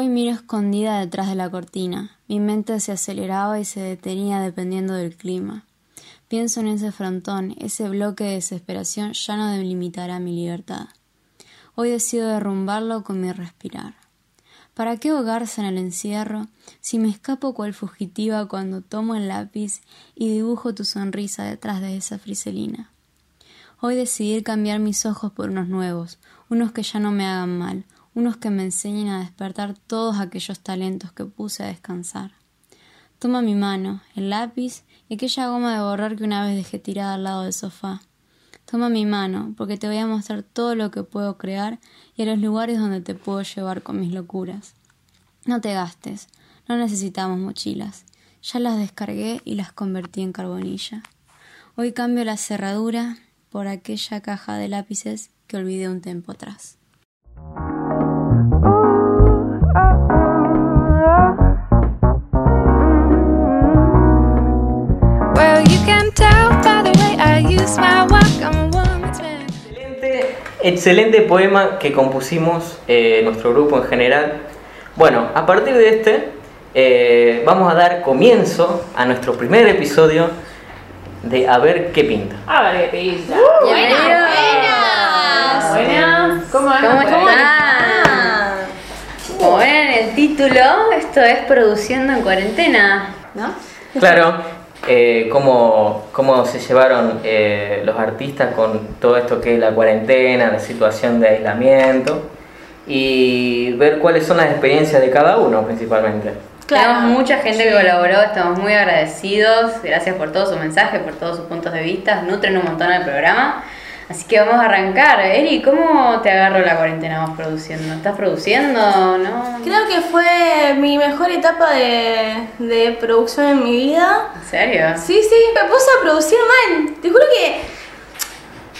Hoy miro escondida detrás de la cortina. Mi mente se aceleraba y se detenía dependiendo del clima. Pienso en ese frontón, ese bloque de desesperación ya no delimitará mi libertad. Hoy decido derrumbarlo con mi respirar. ¿Para qué ahogarse en el encierro si me escapo cual fugitiva cuando tomo el lápiz y dibujo tu sonrisa detrás de esa friselina? Hoy decidí cambiar mis ojos por unos nuevos, unos que ya no me hagan mal, unos que me enseñen a despertar todos aquellos talentos que puse a descansar. Toma mi mano, el lápiz y aquella goma de borrar que una vez dejé tirada al lado del sofá. Toma mi mano, porque te voy a mostrar todo lo que puedo crear y a los lugares donde te puedo llevar con mis locuras. No te gastes, no necesitamos mochilas. Ya las descargué y las convertí en carbonilla. Hoy cambio la cerradura por aquella caja de lápices que olvidé un tiempo atrás. Excelente, poema que compusimos eh, nuestro grupo en general. Bueno, a partir de este eh, vamos a dar comienzo a nuestro primer episodio de A ver qué pinta. A ver qué pinta. Uh, buenas, buenas. Buenas. ¿Cómo, ¿Cómo están? Como ven en el título, esto es produciendo en cuarentena, ¿no? Claro, eh, cómo, cómo, se llevaron eh, los artistas con todo esto que es la cuarentena, la situación de aislamiento y ver cuáles son las experiencias de cada uno principalmente. Claro. Tenemos mucha gente que colaboró, estamos muy agradecidos, gracias por todos sus mensajes, por todos sus puntos de vista, nutren un montón el programa. Así que vamos a arrancar. Eri, ¿cómo te agarró la cuarentena vos produciendo? ¿Estás produciendo? ¿No? Creo que fue mi mejor etapa de, de producción en mi vida. ¿En serio? Sí, sí, me puse a producir mal. Te juro que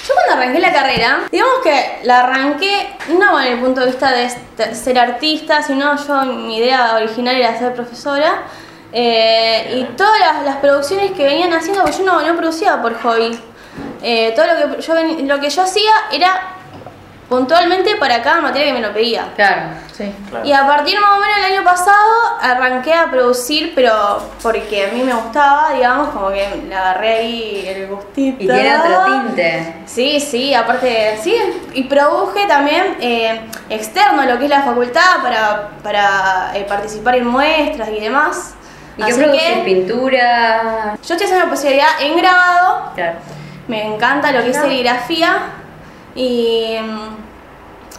yo cuando arranqué la carrera, digamos que la arranqué no en el punto de vista de ser artista, sino yo mi idea original era ser profesora. Eh, y todas las, las, producciones que venían haciendo, porque yo no, no producía por hobby, eh, todo lo que, yo, lo que yo hacía era puntualmente para cada materia que me lo pedía. Claro, sí. Y a partir más o menos del año pasado arranqué a producir, pero porque a mí me gustaba, digamos, como que le agarré ahí el gustito. Y tiene otro tinte. Sí, sí, aparte, sí, y produje también eh, externo lo que es la facultad para, para eh, participar en muestras y demás. ¿Y qué produces? ¿Pintura? Yo estoy haciendo posibilidad en grabado. Claro me encanta lo que es serigrafía y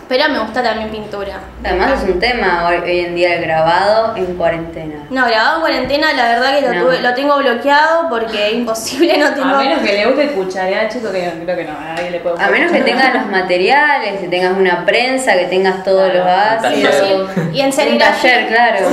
pero me gusta también pintura. Además es un tema hoy, en día el grabado en cuarentena. No, grabado en cuarentena la verdad que lo, tuve, lo tengo bloqueado porque es imposible, no tengo... A menos que le guste cucharear, chico, que creo que no, a nadie le puede A menos que tengas los materiales, que tengas una prensa, que tengas todos los ácidos. Y en serigrafía. claro.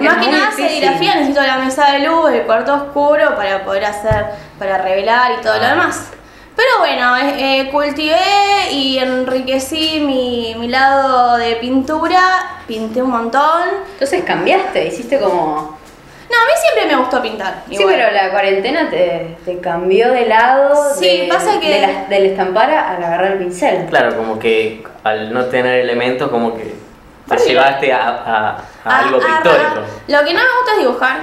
Más que nada serigrafía necesito la mesa de luz, el cuarto oscuro para poder hacer, para revelar y todo lo demás. Pero bueno, eh, cultivé y enriquecí mi, mi, lado de pintura, pinté un montón. Entonces cambiaste, hiciste como... No, a mí siempre me gustó pintar. Sí, pero la cuarentena te, te, cambió de lado sí, pasa que... de la, del estampar al agarrar el pincel. Claro, como que al no tener elementos, como que te llevaste a, a, algo pictórico. Lo que no me gusta es dibujar.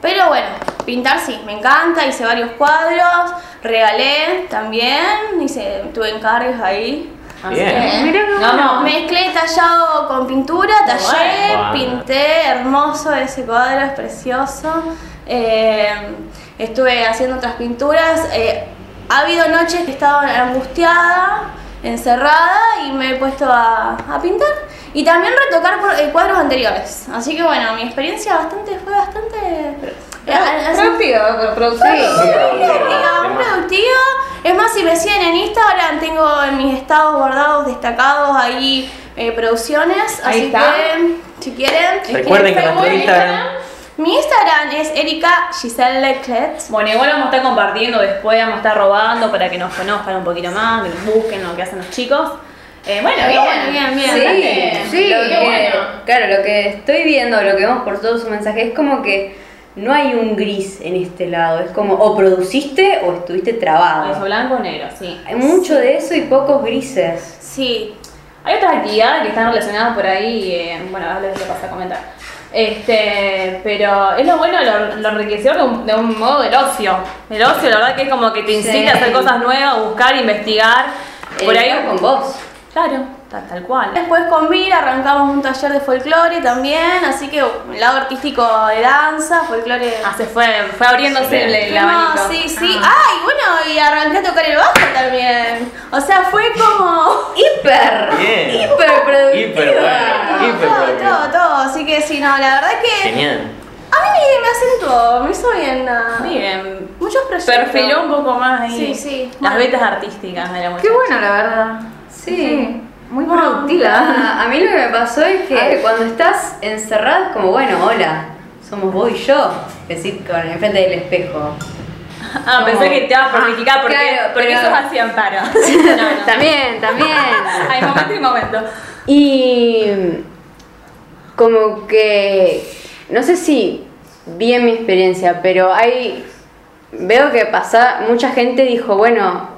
Pero bueno, pintar sí, me encanta, hice varios cuadros, regalé también, hice, tuve encargos ahí. Bien. no, no. Mezclé tallado con pintura, tallé, pinté, hermoso ese cuadro, es precioso. Eh, estuve haciendo otras pinturas. Eh, ha habido noches que he estado angustiada, encerrada y me he puesto a, a pintar. Y también retocar eh, cuadros anteriores. Así que bueno, mi experiencia bastante fue bastante Productiva, productiva. muy productiva. Es más, si me siguen en Instagram, tengo en mis estados guardados destacados ahí eh, producciones. así que, si quieren. Recuerden que nuestro Instagram. Mi Instagram es Erika Giselle Leclet. Bueno, igual vamos a estar compartiendo después, vamos a estar robando para que nos conozcan un poquito más, que nos busquen lo que hacen los chicos. Eh, bueno, bien, bien, bien. Sí, sí claro, lo que estoy viendo, lo que vemos por todos sus mensajes es como que no hay un gris en este lado, es como o produciste o estuviste trabado. Eso blanco o negro, sí. Hay mucho de eso y pocos grises. Sí. Hay otras actividades que están relacionadas por ahí, eh, bueno, ahora les paso a comentar. Este, pero es lo bueno, lo, lo enriquecedor de un, de un modo del ocio. El ocio, la verdad que es como que te incita Sí. a hacer cosas nuevas, buscar, investigar. Por ahí, con vos. claro, tal, tal cual. Después con Vir arrancamos un taller de folclore también, así que el lado artístico de danza, folclore. Ah, se fue, fue abriéndose el, el No, abanico. sí, sí. Ah. Ay, bueno, y arranqué a tocar el bajo también. O sea, fue como. Hiper. Bien. Hiper productiva. Hiper bueno. Todo, Hiper todo, todo, todo. Así que sí, no, la verdad que. Genial. A mí me, me acentuó, me hizo bien. ah, Bien. Muchos proyectos. Perfiló un poco más ahí. Sí, sí. Las Bueno. vetas artísticas de la muchacha. Qué bueno, la verdad. Sí. Muy Bueno, productiva. A, mí lo que me pasó es que cuando estás encerrada es como, bueno, hola, somos vos y yo. Decir, con enfrente del espejo. Ah, pensé que te ibas a fortificar porque, claro, porque pero- eso es así amparo. No, no. También, también. Hay momento y momento. Y como que, no sé si vi en mi experiencia, pero hay, veo que pasa, mucha gente dijo, bueno,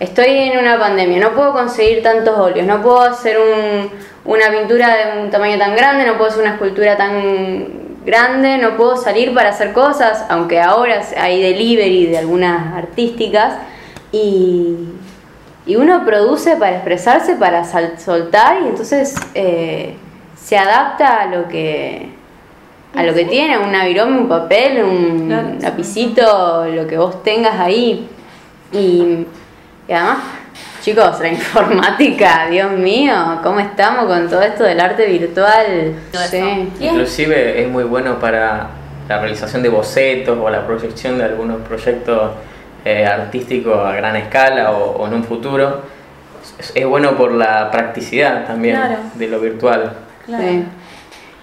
estoy en una pandemia, no puedo conseguir tantos óleos, no puedo hacer un- una pintura de un tamaño tan grande, no puedo hacer una escultura tan grande, no puedo salir para hacer cosas, aunque ahora hay delivery de algunas artísticas y y uno produce para expresarse, para sal- soltar y entonces eh, se adapta a lo que a lo que tiene, un virome, un papel, un lapicito, lo que vos tengas ahí. Y, y además, chicos, la informática, Dios mío, ¿cómo estamos con todo esto del arte virtual? Sí. Inclusive es muy bueno para la realización de bocetos o la proyección de algunos proyectos eh, artísticos a gran escala o, o en un futuro. Es, es bueno por la practicidad también Claro. de lo virtual. Sí.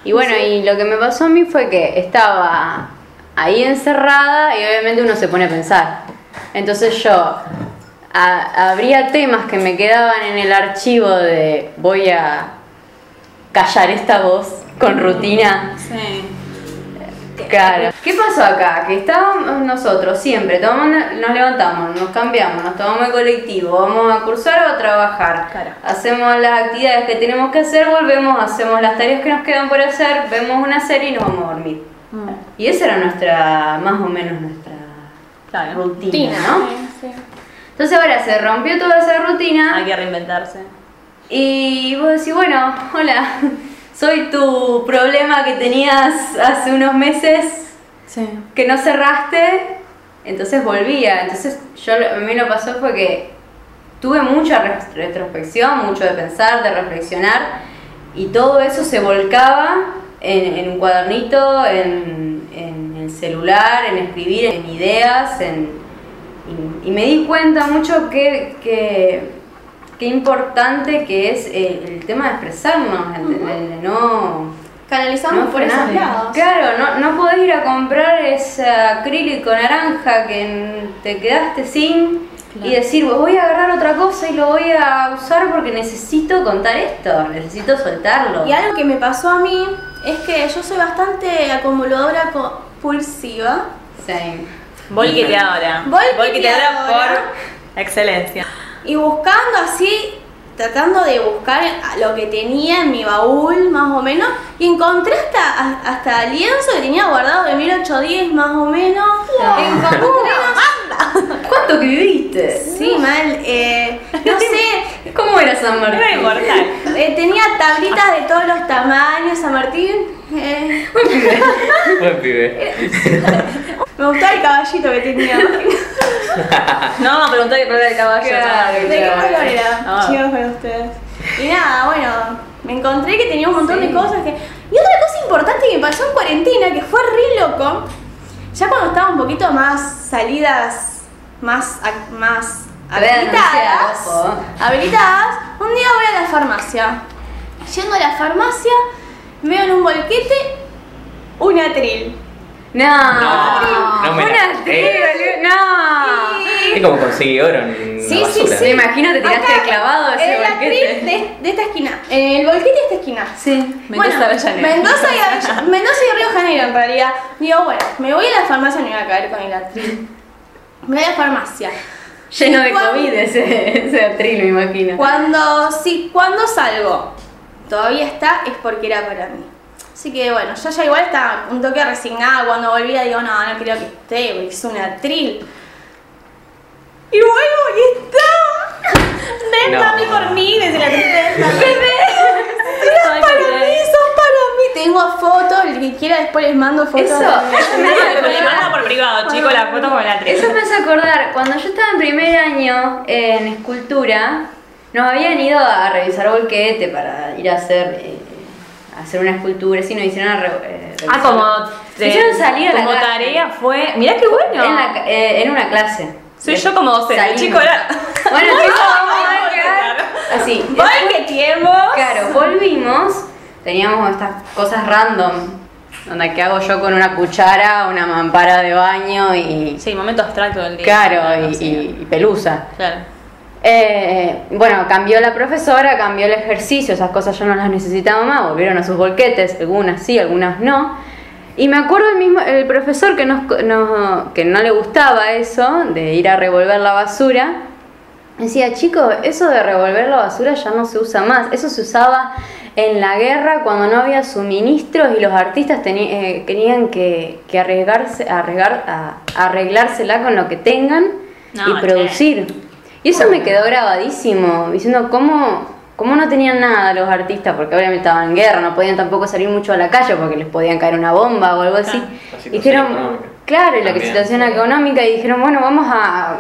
Y bueno, y lo que me pasó a mí fue que estaba ahí encerrada y obviamente uno se pone a pensar. Entonces yo a- habría temas que me quedaban en el archivo de voy a callar esta voz con rutina. Sí. Claro. ¿Qué pasó acá? Que estábamos nosotros siempre, tomamos, nos levantamos, nos cambiamos, nos tomamos el colectivo, vamos a cursar o a trabajar. Claro. Hacemos las actividades que tenemos que hacer, volvemos, hacemos las tareas que nos quedan por hacer, vemos una serie y nos vamos a dormir. Mm, Y esa era nuestra, más o menos nuestra Claro. rutina, ¿no? Entonces ahora se rompió toda esa rutina. Hay que reinventarse. Y vos decís, bueno, hola, soy tu problema que tenías hace unos meses Sí. que no cerraste, entonces volvía. Entonces yo a mí lo pasó fue que tuve mucha re- retrospección, mucho de pensar, de reflexionar, y todo eso se volcaba en, en un cuadernito, en, en el celular, en escribir, en ideas, en, y, y me di cuenta mucho que, que, qué importante que es el, el tema de expresarnos, el, el no... Canalizamos no por esos lados. Claro, no, no podés ir a comprar ese acrílico naranja que te quedaste sin y decir, "Pues voy a agarrar otra cosa y lo voy a usar porque necesito contar esto, necesito soltarlo. Y algo que me pasó a mí es que yo soy bastante acumuladora compulsiva. Sí. Volqueteadora. Volqueteadora. por excelencia. Y buscando así, tratando de buscar lo que tenía en mi baúl, más o menos, y encontré hasta, hasta lienzo que tenía guardado de 1810, más o menos. Encontré unas- ¿Cuánto que viviste? Sí, mal. eh, no sé, ¿Cómo era San Era Martín? inmortal. eh, tenía tablitas de todos los tamaños, San Martín. eh, Buen pibe. me gustaba el caballito que tenía. No, preguntó qué color era el caballo. Claro, ¿De qué color era? Ah. Chicos para ustedes. Y nada, bueno, me encontré que tenía un montón de cosas que. Y otra cosa importante que me pasó en cuarentena, que fue re loco, ya cuando estaba un poquito más salidas, más, más a habilitadas, ojo. habilitadas, un día voy a la farmacia. Yendo a la farmacia, veo en un bolquete un atril. No, No, no me eh. tribu, no. Es como conseguí oro en Sí, la sí, basura. sí. Me imagino te tiraste Acá, de clavado ese el bolquete. atril de, de esta esquina. En el bolquete de esta esquina. Sí. Mendoza, bueno, Avellaneda. Mendoza y, Avell- Mendoza y Río Janeiro en realidad. Digo, bueno, me voy a la farmacia, no voy a caer con el atril. Me voy a la farmacia. Lleno de Cuando- COVID ese, ese atril, me imagino. Cuando, sí, cuando salgo, todavía está, es porque era para mí. Así que bueno, yo ya igual estaba un toque resignada. Cuando volvía digo, no, no creo que esté, porque es un atril. Y vuelvo y está. Ven, No. mami, por mí, desde la tristeza. Bebé, Ay, para qué mí, son para mí. Tengo fotos, el que quiera después les mando fotos. Eso, me manda acordar. por privado, chico, la foto con la. Eso me hace acordar, cuando yo estaba en primer año en escultura, nos habían ido a revisar volquete para ir a hacer, eh, hacer una escultura, sí, nos hicieron a re- eh, Ah, como. Me hicieron salir a la Como calle. tarea fue. Mirá qué bueno. En, la eh, en una clase. Soy yo como docente, chico, era. Bueno, chicos, vamos a así. ¡Ay, qué tiempo! Claro, volvimos, teníamos estas cosas random, donde que hago yo con una cuchara, una mampara de baño y... Sí, momento abstracto del día. Claro, y, Sí. y- y pelusa. Claro. Eh, bueno, cambió la profesora, cambió el ejercicio, esas cosas yo no las necesitaba más, volvieron a sus volquetes, algunas sí, algunas no. Y me acuerdo el mismo, el profesor que, nos, nos- que no le gustaba eso, de ir a revolver la basura, decía, chicos, eso de revolver la basura ya no se usa más, eso se usaba en la guerra cuando no había suministros y los artistas eh, tenían que, que arriesgarse, arriesgar, a, arreglársela con lo que tengan No, y che. producir. Y eso me quedó grabadísimo, diciendo cómo, cómo no tenían nada los artistas, porque obviamente estaban en guerra, no podían tampoco salir mucho a la calle porque les podían caer una bomba o algo así. La situación Dijeron, económica. claro, la También. situación económica, y dijeron, bueno, vamos a,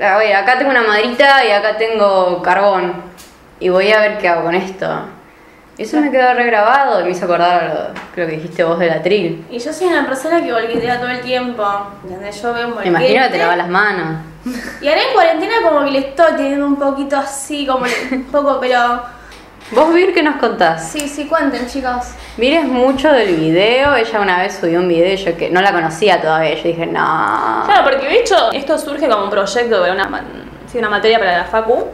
a ver, acá tengo una maderita y acá tengo carbón, y voy a ver qué hago con esto. Y eso me quedó regrabado y me hizo acordar creo que dijiste vos del atril. Y yo soy una persona que volquetea todo el tiempo. ¿Entendés? Yo veo un Me imagino que te lavas las manos. Y ahora en cuarentena como que le estoy teniendo un poquito así, como un poco, pero... ¿Vos, Vir, qué nos contás? Sí, sí, cuenten chicos. Vir es mucho del video, ella una vez subió un video y yo que no la conocía todavía, yo dije, no. Claro, porque de hecho esto surge como un proyecto de una, ma- sí, una materia para la Facu.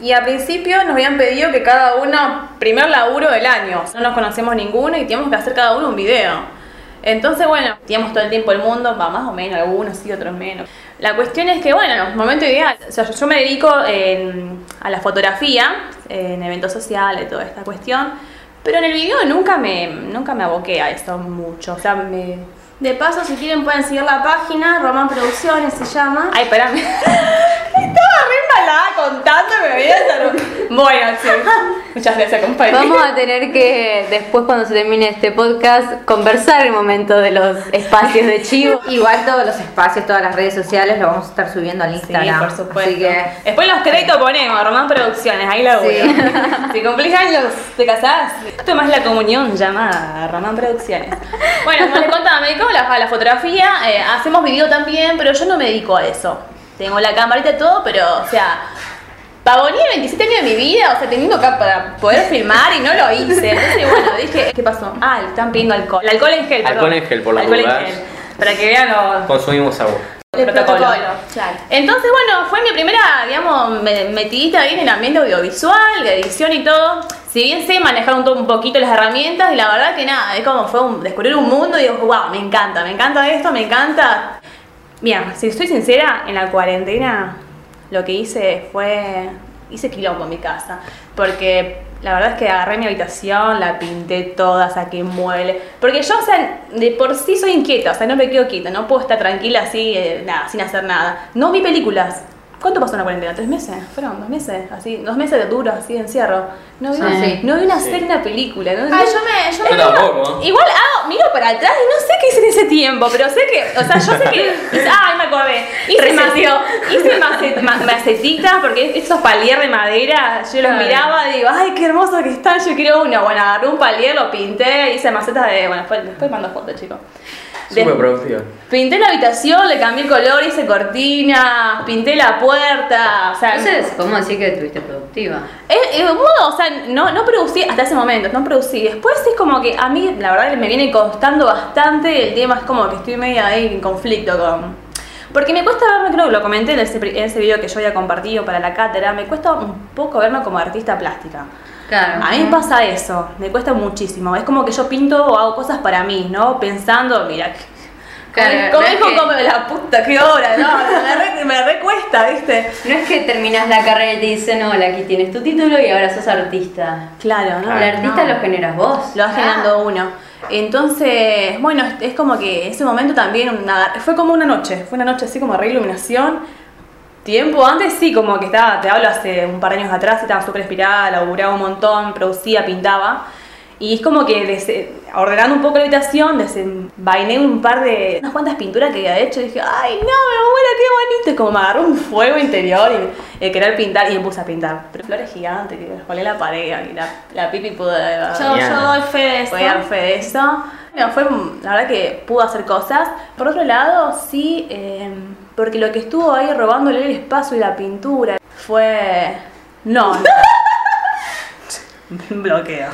Y al principio nos habían pedido que cada uno, primer laburo del año, no nos conocemos ninguno y teníamos que hacer cada uno un video. Entonces, bueno, teníamos todo el tiempo el mundo, va más o menos, algunos sí, otros menos. La cuestión es que, bueno, momento ideal. O sea, yo, me dedico a la fotografía, en eventos sociales, toda esta cuestión. Pero en el video nunca me, nunca me aboqué a eso mucho. O sea, me, De paso, si quieren pueden seguir la página, Roman Producciones se llama. Ay, espérame. Estaba re embalada contando me veía. Bueno, sí. Muchas gracias, compañero. Vamos a tener que, después cuando se termine este podcast, conversar el momento de los espacios de chivo. Igual todos los espacios, todas las redes sociales lo vamos a estar subiendo al Sí, Instagram. por supuesto. Así que Después los créditos ponemos, Román Producciones, ahí la Sí. Si cumplís años, te casás, tomás la comunión llamada Román Producciones. Bueno, como les contaba, me la, a la fotografía, eh, hacemos video también, pero yo no me dedico a eso. Tengo la camarita y todo, pero, o sea, pavoné 27 años de mi vida, o sea, teniendo acá para poder filmar y no lo hice. Entonces, bueno, dije, ¿qué pasó? Ah, le están pidiendo alcohol. El alcohol en gel, perdón. Alcohol en gel, por las Alcohol en dudas. gel. Para que vean Consumimos agua. El protocolo. claro. Entonces, bueno, fue mi primera, digamos, me- metidita ahí en el ambiente audiovisual, de edición y todo. Si bien sé manejar un, un poquito las herramientas, y la verdad que nada, es como fue un- descubrir un mundo y digo, wow, me encanta, me encanta esto, me encanta. Mira, si estoy sincera, en la cuarentena lo que hice fue, hice quilombo en mi casa, porque la verdad es que agarré mi habitación, la pinté toda, saqué muebles, porque yo, o sea, de por sí soy inquieta, o sea, no me quedo quieta, no puedo estar tranquila así, eh, nada, sin hacer nada. No vi películas. ¿Cuánto pasó en la cuarentena? ¿Tres meses? ¿Fueron dos meses? Así, dos meses de duro, así de encierro. No vi, Sí. no vi una serie, una película. No, Ah, yo me, yo Yo me tampoco. Igual hago, miro para atrás y no sé qué hice en ese tiempo, pero sé que, o sea, yo sé que. Ay, me acordé. Hice, Reseteó. mace- hice mace- ma- macetitas porque esos palier de madera, yo los miraba y digo, ay, qué hermoso que están, yo quiero uno. Bueno, agarré un palier, lo pinté, hice macetas de. Bueno, después, después mando fotos, chicos. Súper productiva. Pinté la habitación, le cambié el color, hice cortinas, pinté la puerta, o sea. Entonces, podemos decir que estuviste productiva. Es, es o sea, no, no producí hasta ese momento, no producí. Después es como que a mí, la verdad, me viene costando bastante. El tema es como que estoy medio ahí en conflicto con. Porque me cuesta verme, creo que lo comenté en ese, en ese video que yo había compartido para la cátedra, me cuesta un poco verme como artista plástica. Claro. A mí me pasa eso, me cuesta muchísimo. Es como que yo pinto o hago cosas para mí, ¿no? Pensando, mira, Claro, como no es dijo, que- como la puta, qué hora, no, me, re- me recuesta, ¿viste? No es que terminas la carrera y te dicen, hola, aquí tienes tu título y ahora sos artista. Claro, ¿no? El artista No. lo generas vos. Lo va generando uno. Entonces, bueno, es- es como que ese momento también una- fue como una noche, fue una noche así como re iluminación. Tiempo antes sí, como que estaba, te hablo hace un par de años atrás, estaba súper inspirada, laburaba un montón, producía, pintaba. Y es como que des- ordenando un poco la habitación, desenvainé un par de. unas cuantas pinturas que había hecho y dije, ¡ay no, mi abuela, qué bonito! Y como me agarró un fuego interior y eh, querer pintar y me puse a pintar. Pero flores gigantes que las colé la pared y la, la pipi pudo. Yo, yo doy fe de esto. Voy a dar fe de eso. Bueno, fue, la verdad que pudo hacer cosas. Por otro lado, sí, eh, porque lo que estuvo ahí robándole el espacio y la pintura fue... No, no. Bloqueo.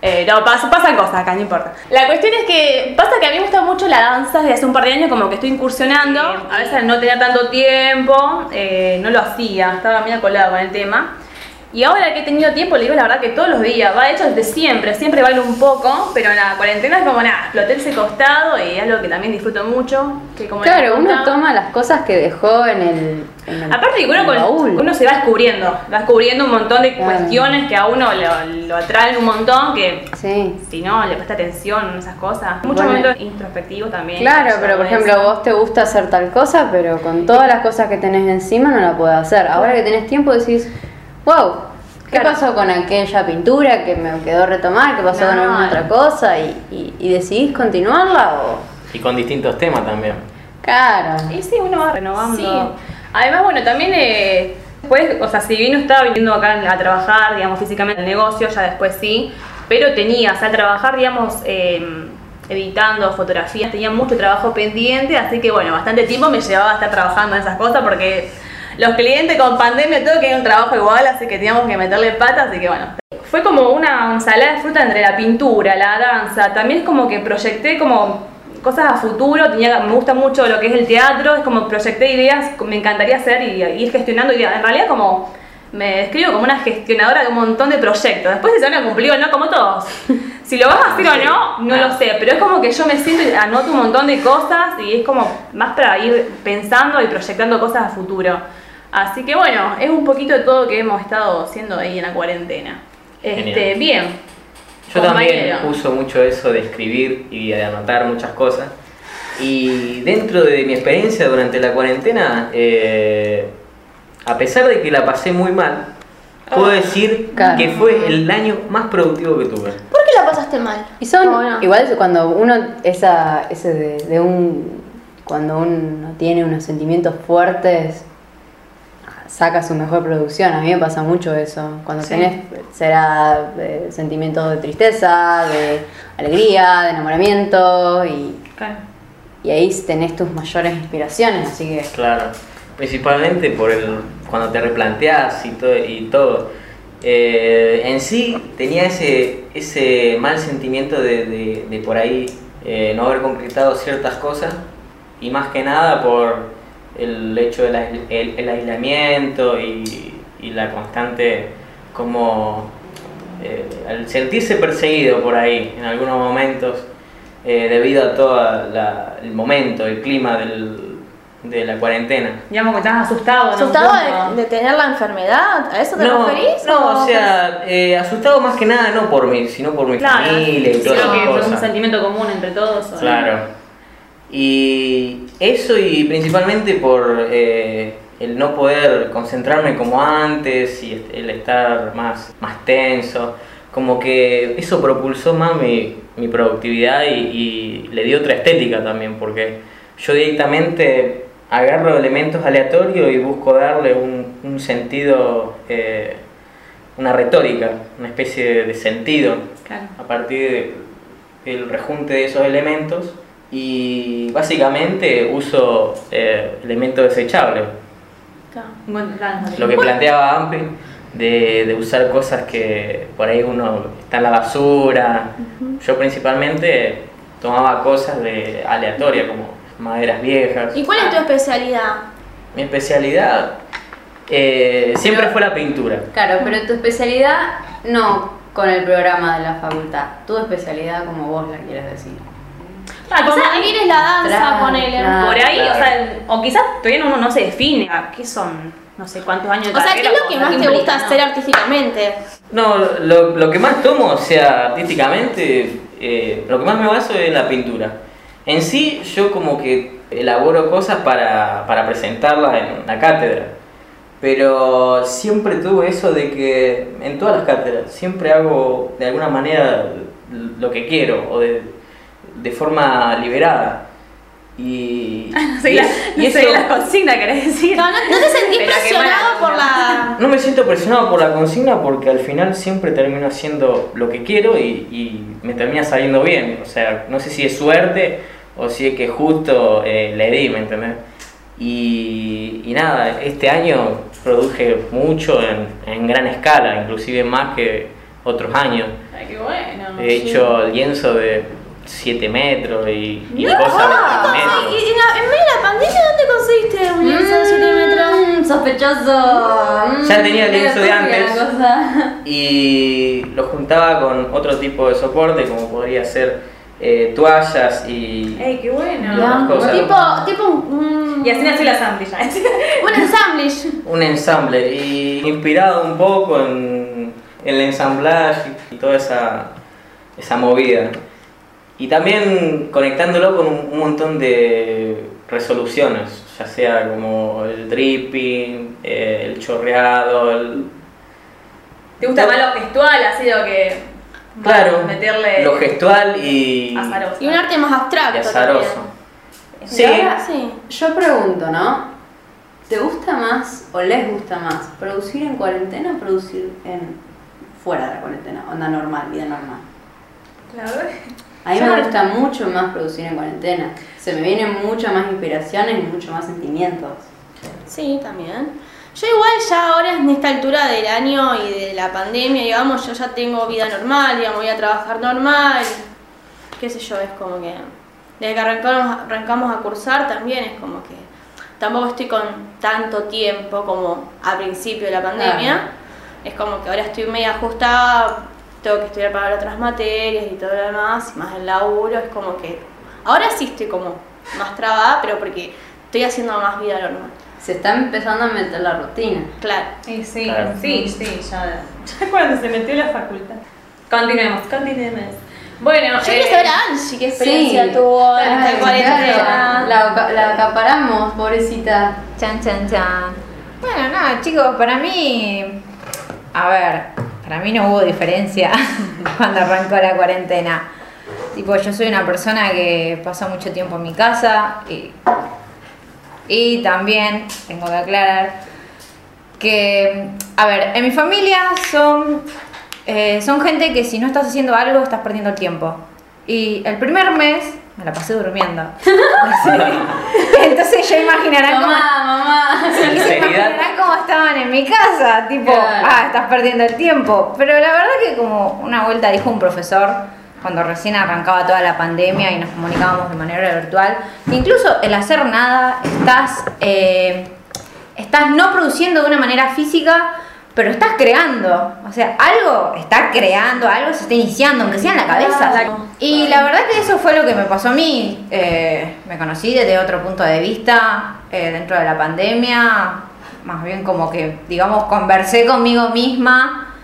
Eh, no, pas- pasan cosas acá, no importa. La cuestión es que pasa que a mí me gusta mucho la danza desde hace un par de años, como que estoy incursionando. A veces no tenía tanto tiempo, eh, no lo hacía, estaba medio colado con el tema. Y ahora que he tenido tiempo, le digo la verdad que todos los días, va de hecho desde siempre, siempre bailo un poco, pero en la cuarentena es como nada, exploté ese costado y es algo que también disfruto mucho. Que como les Claro, uno toma las cosas que dejó en el. en el- Aparte que uno, en el con- uno se va descubriendo, va descubriendo un montón de Claro. cuestiones que a uno lo, lo atraen un montón, que Sí. si no le presta atención a esas cosas. Muchos Bueno. momentos introspectivos también. Claro, pero por Eso. ejemplo, vos te gusta hacer tal cosa, pero con todas las cosas que tenés encima no la podés hacer. Ahora que tenés tiempo decís, wow, ¿qué Claro. pasó con aquella pintura que me quedó retomar? ¿Qué pasó con alguna otra cosa? ¿Y, y, y decidís continuarla o...? Y con distintos temas también. Claro. Y sí, uno va renovando. Sí. Además, bueno, también eh, después, o sea, si bien no estaba viniendo acá a trabajar, digamos, físicamente en el negocio, ya después sí, pero tenía, o sea, trabajar, digamos, eh, editando fotografías, tenía mucho trabajo pendiente, así que bueno, bastante tiempo me llevaba a estar trabajando en esas cosas porque los clientes con pandemia todo querían un trabajo igual, así que teníamos que meterle patas, así que bueno. Fue como una ensalada de fruta entre la pintura, la danza, también es como que proyecté como cosas a futuro, tenía, me gusta mucho lo que es el teatro, es como proyecté ideas, me encantaría hacer y ir gestionando ideas. En realidad como me describo como una gestionadora de un montón de proyectos. Después si se van a cumplir o no, como todos. Si lo vas a hacer o no, no lo sé, pero es como que yo me siento y anoto un montón de cosas y es como más para ir pensando y proyectando cosas a futuro. Así que bueno, es un poquito de todo que hemos estado haciendo ahí en la cuarentena. Este, Genial. bien. Yo también uso mucho eso de escribir y de anotar muchas cosas. Y dentro de mi experiencia durante la cuarentena, eh, a pesar de que la pasé muy mal, puedo decir Claro. que fue el año más productivo que tuve. ¿Por qué la pasaste mal? Y son, no. igual cuando uno, esa, ese de, de un, cuando uno tiene unos sentimientos fuertes, saca su mejor producción. A mí me pasa mucho eso. Cuando Sí. tenés, será eh, sentimientos de tristeza, de alegría, de enamoramiento, y, Claro. y ahí tenés tus mayores inspiraciones, así que... Claro, principalmente por el cuando te replanteas y todo. Y todo. Eh, en sí tenía ese, ese mal sentimiento de, de- de por ahí eh, no haber concretado ciertas cosas y más que nada por el hecho del el, el aislamiento y, y la constante como eh, al sentirse perseguido por ahí en algunos momentos eh, debido a todo la- el momento, el clima del- de la cuarentena. Digamos que estás asustado. ¿Asustado de, de tener la enfermedad? ¿A eso te No, referís? no, o sea, eh, asustado más que nada no por mí, sino por mi Claro, familia y sí, todas creo que fue un sentimiento común entre todos. ¿o? Claro. Y eso y principalmente por eh, el no poder concentrarme como antes y el estar más, más tenso. Como que eso propulsó más mi, mi productividad y, y le dio otra estética también, porque yo directamente agarro elementos aleatorios y busco darle un, un sentido, eh, una retórica, una especie de sentido Claro. a partir de- del rejunte de esos elementos y básicamente uso eh, elementos desechables. Lo que planteaba Ampi de, de usar cosas que por ahí uno está en la basura. Yo principalmente tomaba cosas de aleatorias como maderas viejas. ¿Y cuál es tu especialidad? Mi especialidad eh, siempre fue la pintura. Claro, pero tu especialidad no con el programa de la facultad, tu especialidad como vos la quieres decir. Como quizás es la danza, Claro, ponele. claro. por ahí, claro. o sea, o quizás todavía uno no se define. ¿a ¿Qué son? No sé cuántos años de O sea, ¿qué es lo que más te gusta no? hacer artísticamente? No, lo, lo que más tomo, o sea, artísticamente, eh, lo que más me baso es la pintura. En sí, yo como que elaboro cosas para, para presentarlas en la cátedra. Pero siempre tuve eso de que en todas las cátedras siempre hago de alguna manera lo que quiero o de, de forma liberada. Y, Sí, y la, es- y no sé, eso- la consigna querés decir. No, no, no te sentís presionado por la. no me siento presionado por la consigna porque al final siempre termino haciendo lo que quiero y, y me termina saliendo bien. O sea, no sé si es suerte o si es que justo eh, le di, ¿me entendés? Y, y nada, este año produje mucho en, en gran escala, inclusive más que otros años. Ay, qué bueno. He hecho lienzo de 7 metros y, y No, cosas ah, de 20 ¿y- metros. y en, la- en medio de la pandemia dónde conseguiste un lienzo de 7 metros? Mm, sospechoso. Ya tenía el Mm, lienzo de antes. y lo juntaba con otro tipo de soporte como podría ser eh, toallas y Ey, qué bueno. Y cosas. Tipo, tipo un, Y así nació la ya. un ensamble. un ensamble y inspirado un poco en, en el ensamblaje y toda esa, esa movida y también conectándolo con un, un montón de resoluciones ya sea como el dripping eh, el chorreado el, ¿Te gusta más lo gestual, así lo que. claro Meterle. lo gestual y, azaroso? Y un arte más y abstracto. azaroso también. sí Y ahora, Sí. Yo pregunto, ¿no? ¿Te gusta más o les gusta más producir en cuarentena o producir en fuera de la cuarentena? Onda normal, vida normal. La verdad. A mí me gusta mucho más producir en cuarentena. Se me vienen muchas más inspiraciones y mucho más sentimientos. Sí, también. Yo igual ya ahora en esta altura del año y de la pandemia, digamos, yo ya tengo vida normal, digamos, voy a trabajar normal. Qué sé yo, es como que desde que arrancamos, arrancamos a cursar también es como que tampoco estoy con tanto tiempo como a principio de la pandemia. Claro. Es como que ahora estoy media ajustada, tengo que estudiar para otras materias y todo lo demás, y más el laburo, es como que ahora sí estoy como más trabada, pero porque estoy haciendo más vida normal. Se está empezando a meter la rutina. Claro. Sí, sí, Claro. sí, sí, ya. Ya cuando se metió en la facultad. Continuemos, continuemos. Bueno, Yo quiero eh, saber a Angie qué experiencia sí. tuvo en Ay, esta cuarentena. claro, La, la acaparamos, pobrecita. Chan, chan, chan. Bueno, nada, chicos, para mí. A ver, para mí no hubo diferencia cuando arrancó la cuarentena. Tipo, yo soy una persona que pasa mucho tiempo en mi casa y. Y también tengo que aclarar que, a ver, en mi familia son, eh, son gente que si no estás haciendo algo estás perdiendo tiempo. Y el primer mes me la pasé durmiendo. Entonces ya imaginarán cómo, Mamá, mamá. se imaginarán cómo estaban en mi casa, tipo, Claro. ah, estás perdiendo el tiempo. Pero la verdad que como una vuelta dijo un profesor, cuando recién arrancaba toda la pandemia y nos comunicábamos de manera virtual, incluso el hacer nada, estás, eh, estás no produciendo de una manera física, pero estás creando. O sea, algo está creando, algo se está iniciando, aunque sea en la cabeza. Y la verdad que eso fue lo que me pasó a mí. Eh, me conocí desde otro punto de vista eh, dentro de la pandemia. Más bien como que, digamos, conversé conmigo misma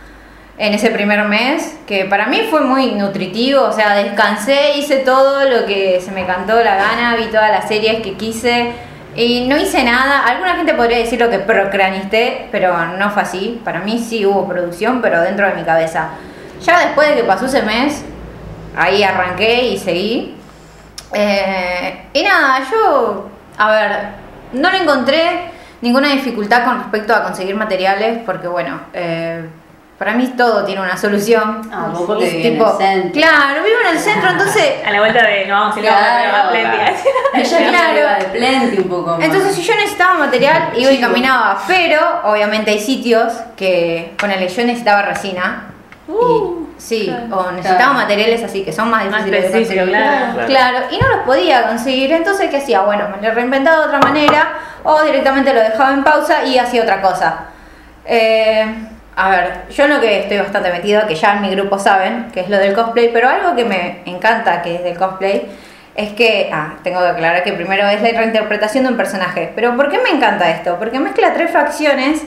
en ese primer mes, que para mí fue muy nutritivo. O sea, descansé, hice todo lo que se me cantó la gana, vi todas las series que quise. Y no hice nada. Alguna gente podría decir lo que procranisté, pero no fue así. Para mí sí hubo producción, pero dentro de mi cabeza. Ya después de que pasó ese mes, ahí arranqué y seguí. Eh, y nada, yo, a ver, no le encontré ninguna dificultad con respecto a conseguir materiales, porque bueno, eh, para mí todo tiene una solución. Ah, vos porque Es vivís en el centro. Claro, vivo en el centro, entonces a la vuelta de. No vamos a ir Claro. a la Ella Claro. de plenty un poco más. Entonces, si yo necesitaba material, iba y caminaba. Pero, obviamente, hay sitios que, ponele, yo necesitaba resina. Uh, y, sí, claro. o necesitaba Claro. materiales así que son más Más difíciles de específico, conseguir. claro. Claro. Claro, y no los podía conseguir. Entonces, ¿qué hacía? Bueno, me lo reinventaba de otra manera o directamente lo dejaba en pausa y hacía otra cosa. Eh, a ver, yo en lo que estoy bastante metido, que ya en mi grupo saben, que es lo del cosplay, pero algo que me encanta que es del cosplay, es que, ah, tengo que aclarar que primero es la reinterpretación de un personaje. Pero ¿por qué me encanta esto? Porque mezcla tres facciones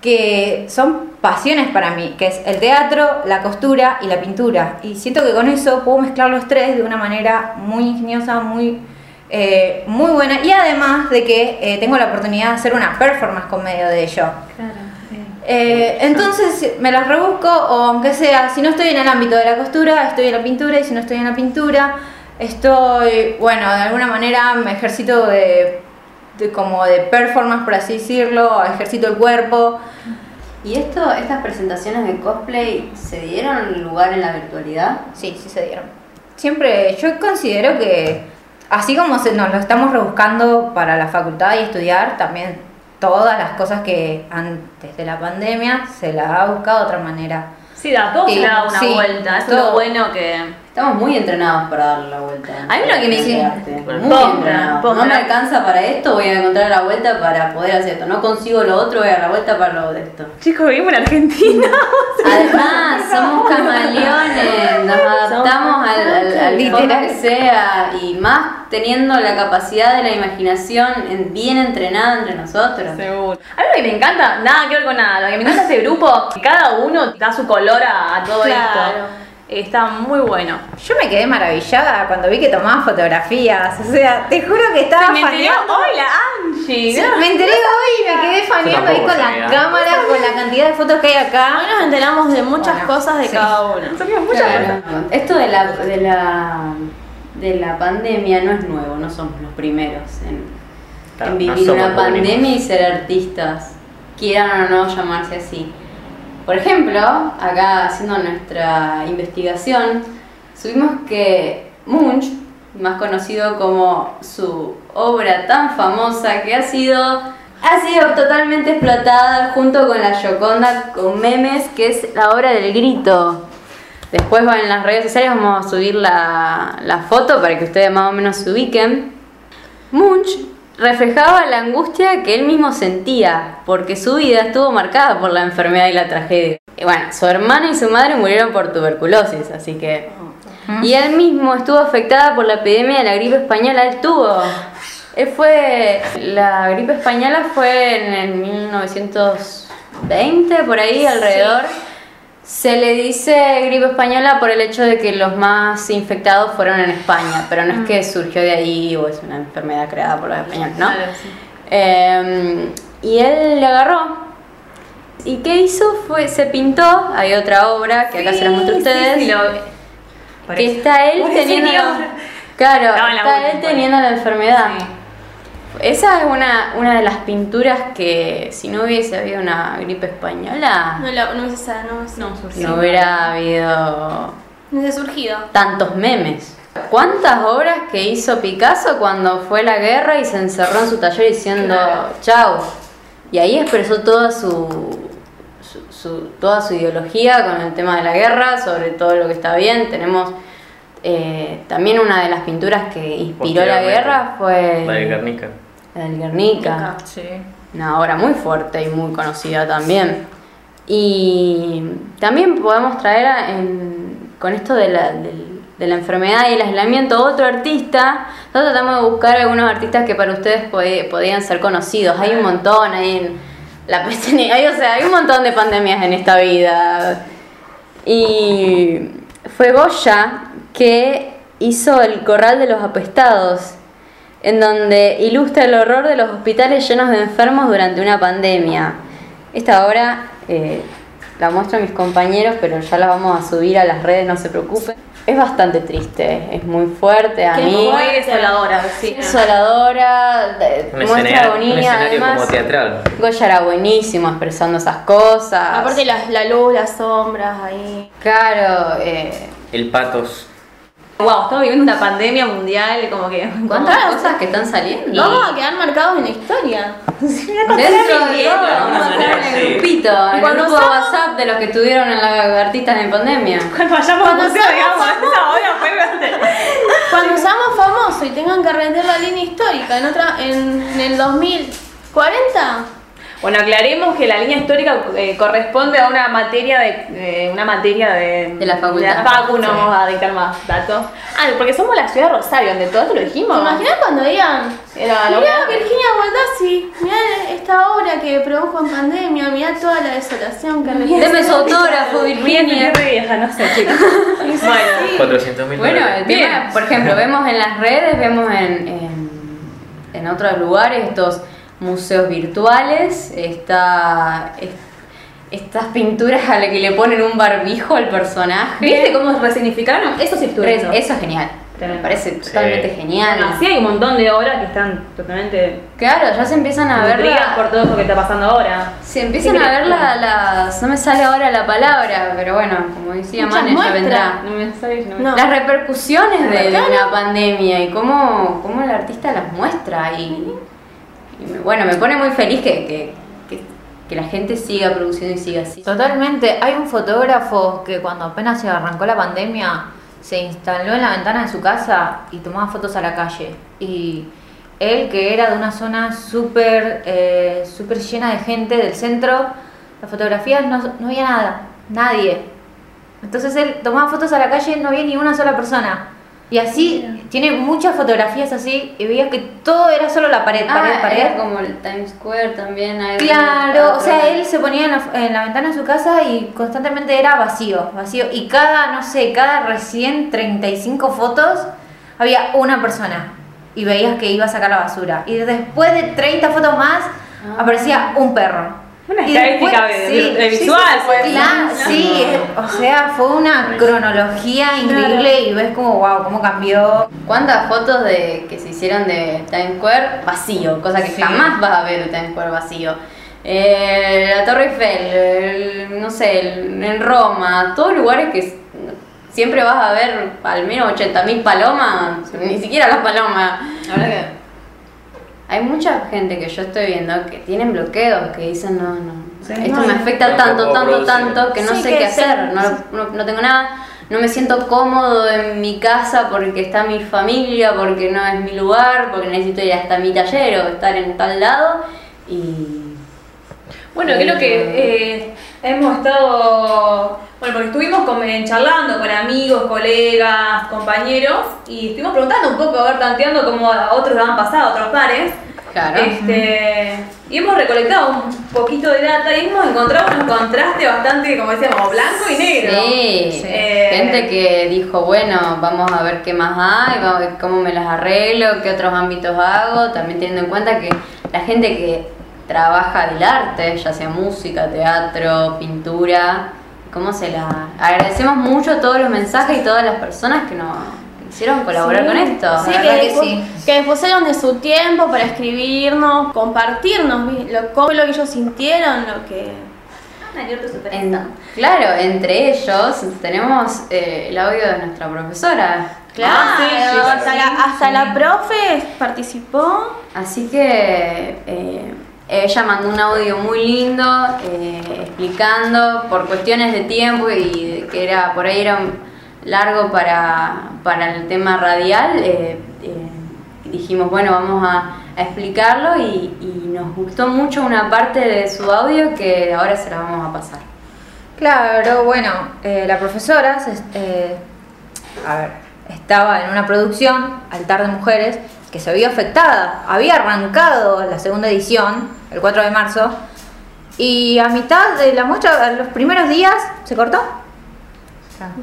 que son pasiones para mí, que es el teatro, la costura y la pintura. Y siento que con eso puedo mezclar los tres de una manera muy ingeniosa, muy, eh, muy buena. Y además de que eh, tengo la oportunidad de hacer una performance con medio de ello. Eh, entonces me las rebusco, o aunque sea, si no estoy en el ámbito de la costura, estoy en la pintura, y si no estoy en la pintura, estoy, bueno, de alguna manera me ejercito de, de como de performance, por así decirlo, ejercito el cuerpo. ¿Y esto, estas presentaciones de cosplay se dieron lugar en la virtualidad? Sí, sí se dieron. Siempre, yo considero que así como se, nos lo estamos rebuscando para la facultad y estudiar, también todas las cosas que antes de la pandemia se la ha buscado de otra manera. Sí, da todo Sí, se le da una sí, vuelta. Es todo. lo bueno que. Estamos muy entrenados para darle la vuelta. A mí lo que me dice-. Muy entrenados. No me alcanza para esto, voy a encontrar la vuelta para poder hacer esto. No consigo lo otro, voy a dar la vuelta para lo de esto. Chicos, vivimos en Argentina. Además, somos camaleones, nos adaptamos al, al, al que sea y más teniendo la capacidad de la imaginación en- bien entrenada entre nosotros. Seguro. A mí lo que me encanta, nada que ver con nada, lo que me encanta este grupo, que cada uno da su color a, a todo Claro. esto. Está muy bueno. Yo me quedé maravillada cuando vi que tomaban fotografías. O sea, te juro que estaba me enteré faneando. hoy la Angie. Sí, me enteré hoy y me quedé faneando ahí con la sabía. cámara, con la cantidad de fotos que hay acá. Hoy nos enteramos de muchas Bueno, cosas de sí. cada uno. Sabías muchas Claro. cosas. Esto de la, de la de la pandemia no es nuevo, no somos los primeros en, Claro, en no vivir somos una pandemia y ser artistas, quieran o no llamarse así. Por ejemplo, acá haciendo nuestra investigación, subimos que Munch, más conocido como su obra tan famosa que ha sido ha sido totalmente explotada junto con la Gioconda con memes, que es la obra del grito. Después en las redes sociales, vamos a subir la, la foto para que ustedes más o menos se ubiquen. Munch reflejaba la angustia que él mismo sentía, porque su vida estuvo marcada por la enfermedad y la tragedia. Y bueno, su hermana y su madre murieron por tuberculosis, así que... Y él mismo estuvo afectada por la epidemia de la gripe española, él tuvo... Él fue... La gripe española fue en el 1920, por ahí, alrededor. Se le dice gripe española por el hecho de que los más infectados fueron en España, pero no es que surgió de ahí o es una enfermedad creada por los españoles, ¿no? Claro, sí. Eh, y él le agarró. ¿Y qué hizo? Fue, se pintó, hay otra obra que acá se la muestro a ustedes, Sí, sí, lo- que está él teniendo... Claro, está él teniendo la enfermedad. Esa es una, una de las pinturas que si no hubiese habido una gripe española, No, la, no hubiese, no, hubiera habido no hubiese surgido. tantos memes. ¿Cuántas obras que hizo Picasso cuando fue a la guerra y se encerró en su taller diciendo Claro. chau? Y ahí expresó toda su, su- su- toda su ideología con el tema de la guerra, sobre todo lo que está bien. Tenemos eh, también una de las pinturas que inspiró la guerra fue La de Guernica. la del Guernica. Sí. Una obra muy fuerte y muy conocida también. Y también podemos traer en- con esto de la, del- de la enfermedad y el aislamiento otro artista. Nosotros tratamos de buscar algunos artistas que para ustedes pod- podían ser conocidos. Hay un montón, hay en la hay, o sea, hay un montón de pandemias en esta vida. Y fue Goya que hizo El Corral de los Apestados, en donde ilustra el horror de los hospitales llenos de enfermos durante una pandemia. Esta obra eh, la muestro a mis compañeros, pero ya la vamos a subir a las redes, no se preocupen. Es bastante triste, es muy fuerte a Qué mí. Muy desoladora, sí. Desoladora, de- Un muestra agonía, escenario además. como teatral. Goya era buenísimo expresando esas cosas. Aparte la, la luz, las sombras ahí. Claro, eh, El patos. Wow, estamos viviendo una pandemia mundial, como que. ¿cuántas cosas que están saliendo? Vamos a quedar marcados en la historia. Dentro de todo, vamos a estar en el grupito, en el cuando grupo de WhatsApp de los que estuvieron en la artistas en pandemia. Cuando vayamos a museo, digamos, Cuando seamos famosos y tengan que rendir la línea histórica en otra en, en el 2040, Bueno, aclaremos que la línea histórica eh, corresponde a una materia de eh, una materia de, De la facultad. De la facu, no Sí. vamos a dictar más datos. Ah, porque somos la ciudad de Rosario, donde todo esto lo dijimos. ¿Te imaginas cuando digan, Era la mirá Virginia Baldassi, mirá esta obra que produjo en pandemia, mirá toda la desolación que representa"? Deme su autógrafo, Virginia. Bien, vieja, no sé, chicos. bueno, 400 mil Bueno, el Bien. tema, por ejemplo, vemos en las redes, vemos en, en, en otros lugares estos museos virtuales, está, es- estas pinturas a las que le ponen un barbijo al personaje. ¿viste cómo resignificaron? Eso sí estuvo. Eso es genial, me parece totalmente genial. Bueno, sí hay un montón de obras que están totalmente Claro, ya se empiezan a ver la- por todo lo que está pasando ahora. se empiezan Sí, a ver la- las, no me sale ahora la palabra, pero bueno, como decía Muchas Mane, ya vendrá. No me sabes, no me No. Las repercusiones de, una pandemia y cómo, cómo el artista las muestra. Y, y me- bueno, me pone muy feliz que, que, que- la gente siga produciendo y siga así. Totalmente. Hay un fotógrafo que cuando apenas se arrancó la pandemia se instaló en la ventana de su casa y tomaba fotos a la calle. Y él, que era de una zona súper eh, súper llena de gente del centro, las fotografías no, no había nada, nadie. Entonces él tomaba fotos a la calle y no había ni una sola persona. Y así, tiene muchas fotografías así y veías que todo era solo la pared, pared, Ah, pared. era como el Times Square también. hay- Claro, o sea, él se ponía en la, en la ventana de su casa y constantemente era vacío, vacío. Y cada, no sé, cada recién 35 fotos había una persona. Y veías que iba a sacar la basura. Y después de 30 fotos más, aparecía un perro. Una Y estadística después- de- de visual, pues. Claro, sí, o sea, fue una cronología increíble y ves como, wow, cómo cambió. ¿Cuántas fotos de que se hicieron de Times Square vacío? Cosa que Sí. jamás vas a ver el Times Square vacío. Eh, la Torre Eiffel, el- no sé, el- en Roma, todos lugares que siempre vas a ver al menos 80.000 palomas, ni siquiera las palomas. La verdad que- Hay mucha gente que yo estoy viendo que tienen bloqueos, que dicen, no, no, Sí. esto No, me afecta no tanto, tanto, producir. tanto, que no Sí, sé que qué hacer, no, no, no tengo nada, no me siento cómodo en mi casa porque está mi familia, porque no es mi lugar, porque necesito ir hasta mi taller o estar en tal lado y... Bueno, creo que eh, hemos estado, bueno, porque estuvimos con- eh, charlando con amigos, colegas, compañeros y estuvimos preguntando un poco, a ver, tanteando cómo a otros han pasado, a otros pares. Claro. Este, y hemos recolectado un poquito de data y hemos encontrado un contraste bastante, como decíamos, blanco y negro. Sí, Eh, gente que dijo, bueno, vamos a ver qué más hay, vamos a ver cómo me las arreglo, qué otros ámbitos hago, también teniendo en cuenta que la gente que trabaja del arte, ya sea música, teatro, pintura, cómo se la... Agradecemos mucho todos los mensajes y todas las personas que nos que quisieron colaborar Sí. con esto. Sí, que, que sí. que dispusieron de su tiempo para escribirnos, compartirnos lo, cómo lo que ellos sintieron, lo que... En- claro, entre ellos tenemos eh, el audio de nuestra profesora. Claro, Ah, sí, sí, hasta, sí, la, hasta la profe participó. Así que eh, ella mandó un audio muy lindo eh, explicando por cuestiones de tiempo y que era por ahí era largo para, para el tema radial. eh, eh, dijimos, bueno, vamos a, explicarlo y, nos gustó mucho una parte de su audio que ahora se la vamos a pasar. Claro, bueno, la profesora se- a ver, estaba en una producción, Altar de Mujeres, que se vio afectada. Había arrancado la segunda edición, el 4 de marzo, y a mitad de la muestra, a los primeros días, se cortó.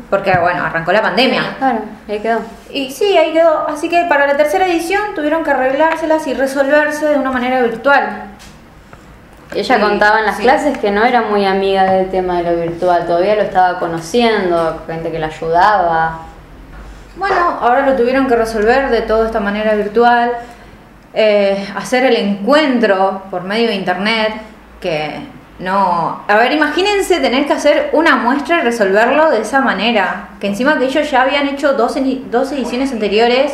Porque, bueno, arrancó la pandemia. Claro, ahí quedó. Y sí, ahí quedó. Así que para la tercera edición tuvieron que arreglárselas y resolverse de una manera virtual. Ella Sí, contaba en las sí. clases que no era muy amiga del tema de lo virtual, todavía lo estaba conociendo, gente que la ayudaba. Bueno, ahora lo tuvieron que resolver de toda esta manera virtual, eh, hacer el encuentro por medio de internet, que no... A ver, imagínense tener que hacer una muestra y resolverlo de esa manera, que encima que ellos ya habían hecho dos, dos ediciones anteriores,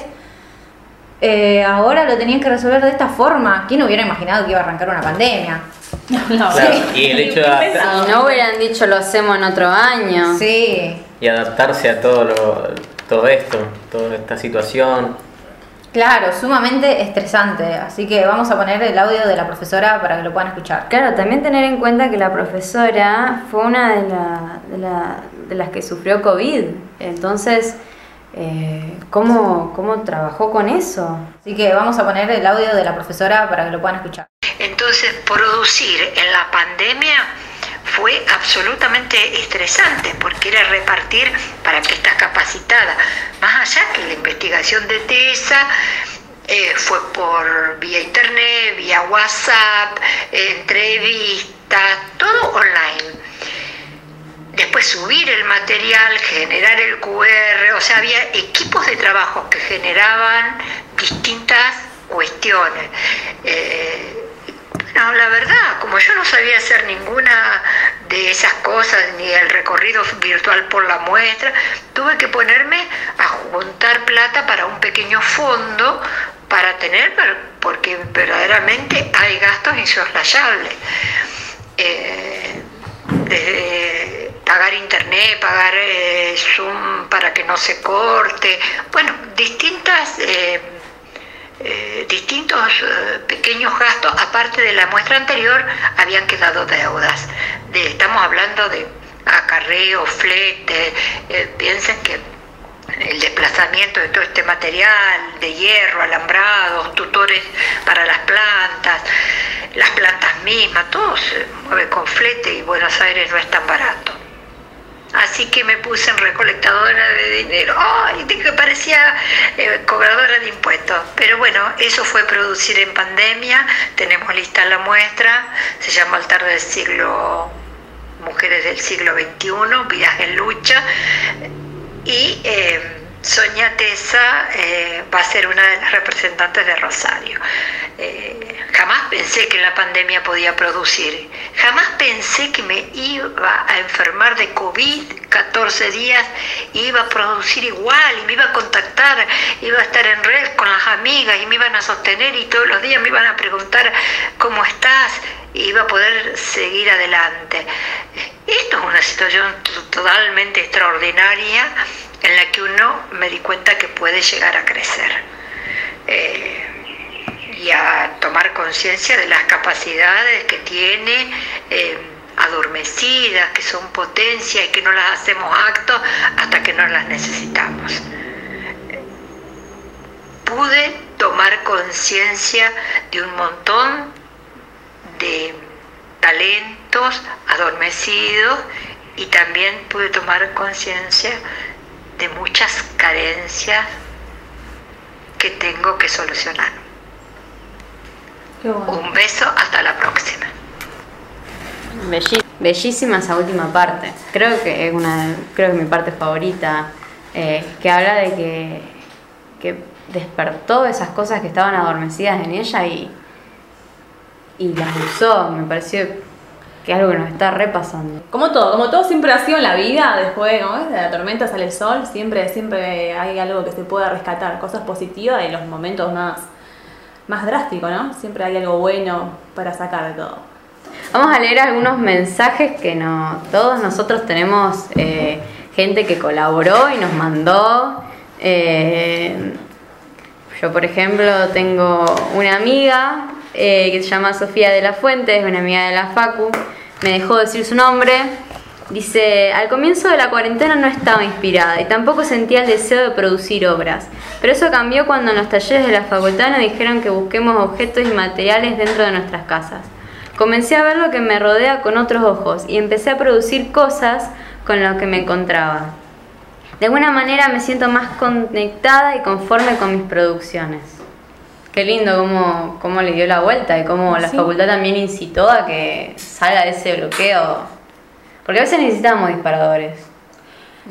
eh, ahora lo tenían que resolver de esta forma. ¿Quién hubiera imaginado que iba a arrancar una pandemia? Claro, y el hecho de adaptar- Si no hubieran dicho lo hacemos en otro año. Sí, y adaptarse a todo lo, todo esto, toda esta situación. Claro, sumamente estresante. Así que vamos a poner el audio de la profesora para que lo puedan escuchar. Claro, también tener en cuenta que la profesora fue una de, la- de la- de las que sufrió COVID. Entonces, eh, ¿cómo, ¿cómo trabajó con eso? Así que vamos a poner el audio de la profesora para que lo puedan escuchar. Entonces, producir en la pandemia fue absolutamente estresante porque era repartir para que estás capacitada. Más allá que la investigación de TESA eh, fue por vía internet, vía WhatsApp, entrevistas, todo online. Después subir el material, generar el QR, o sea, había equipos de trabajo que generaban distintas cuestiones. Eh, no, la verdad, como yo no sabía hacer ninguna de esas cosas, ni el recorrido virtual por la muestra, tuve que ponerme a juntar plata para un pequeño fondo para tener, porque verdaderamente hay gastos insoslayables. Eh, pagar internet, pagar eh, Zoom para que no se corte, bueno, distintas... eh, eh, distintos eh, pequeños gastos, aparte de la muestra anterior, habían quedado deudas. De, estamos hablando de acarreo, flete, eh, piensen que el desplazamiento de todo este material de hierro, alambrados, tutores para las plantas, las plantas mismas, todo se mueve con flete y Buenos Aires no es tan barato. Así que me puse en recolectadora de dinero. ¡Ay! que parecía eh, cobradora de impuestos. Pero bueno, eso fue producir en pandemia. Tenemos lista la muestra. Se llama Altar del siglo, Mujeres del siglo XXI, Vidas en Lucha. Y eh, Sonia Tesa eh, va a ser una de las representantes de Rosario. Eh, jamás pensé que la pandemia podía producir. Jamás pensé que me iba a enfermar de COVID 14 días iba a producir igual y me iba a contactar, iba a estar en red con las amigas y me iban a sostener y todos los días me iban a preguntar cómo estás y iba a poder seguir adelante. Esto es una situación totalmente extraordinaria en la que uno me di cuenta que puede llegar a crecer eh, y a tomar conciencia de las capacidades que tiene eh, adormecidas, que son potencia y que no las hacemos actos hasta que no las necesitamos. Pude tomar conciencia de un montón de talentos adormecidos y también pude tomar conciencia de muchas carencias que tengo que solucionar. Bueno. Un beso, hasta la próxima. Bellísima esa última parte. Creo que es una, creo que es mi parte favorita, eh, que habla de que, que despertó esas cosas que estaban adormecidas en ella y, y las usó. Me pareció que es algo que nos está repasando. Como todo, como todo siempre ha sido en la vida, después ¿no? de la tormenta sale el sol, siempre, siempre hay algo que se pueda rescatar, cosas positivas en los momentos más, más drásticos, ¿no? Siempre hay algo bueno para sacar de todo. Vamos a leer algunos mensajes que no, todos nosotros tenemos eh, gente que colaboró y nos mandó. eh, yo, por ejemplo, tengo una amiga eh, que se llama Sofía de la Fuente, es una amiga de la Facu, me dejó decir su nombre. Dice, al comienzo de la cuarentena no estaba inspirada y tampoco sentía el deseo de producir obras, pero eso cambió cuando en los talleres de la facultad nos dijeron que busquemos objetos y materiales dentro de nuestras casas. Comencé a ver lo que me rodea con otros ojos y empecé a producir cosas con lo que me encontraba. De alguna manera me siento más conectada y conforme con mis producciones. Qué lindo cómo, cómo le dio la vuelta y cómo la Sí. facultad también incitó a que salga de ese bloqueo. Porque a veces necesitamos disparadores.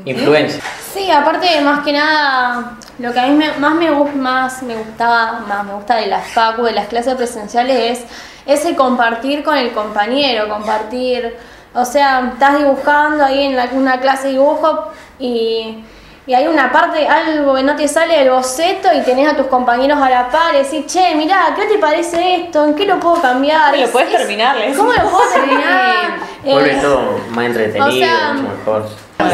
Influencia. Sí, aparte más que nada, lo que a mí me- más, me, más me gustaba, más me gusta de las facu, de las clases presenciales es ese compartir con el compañero, compartir, o sea, estás dibujando ahí en la- una clase de dibujo y, y hay una parte, algo que no te sale del boceto y tenés a tus compañeros a la par y decís, che, mirá, ¿qué te parece esto? ¿En qué lo puedo cambiar? ¿Cómo lo Es- puedes es- terminar? Le ¿Cómo lo puedo terminar? Vuelve Eh, todo más entretenido, o sea, mucho mejor.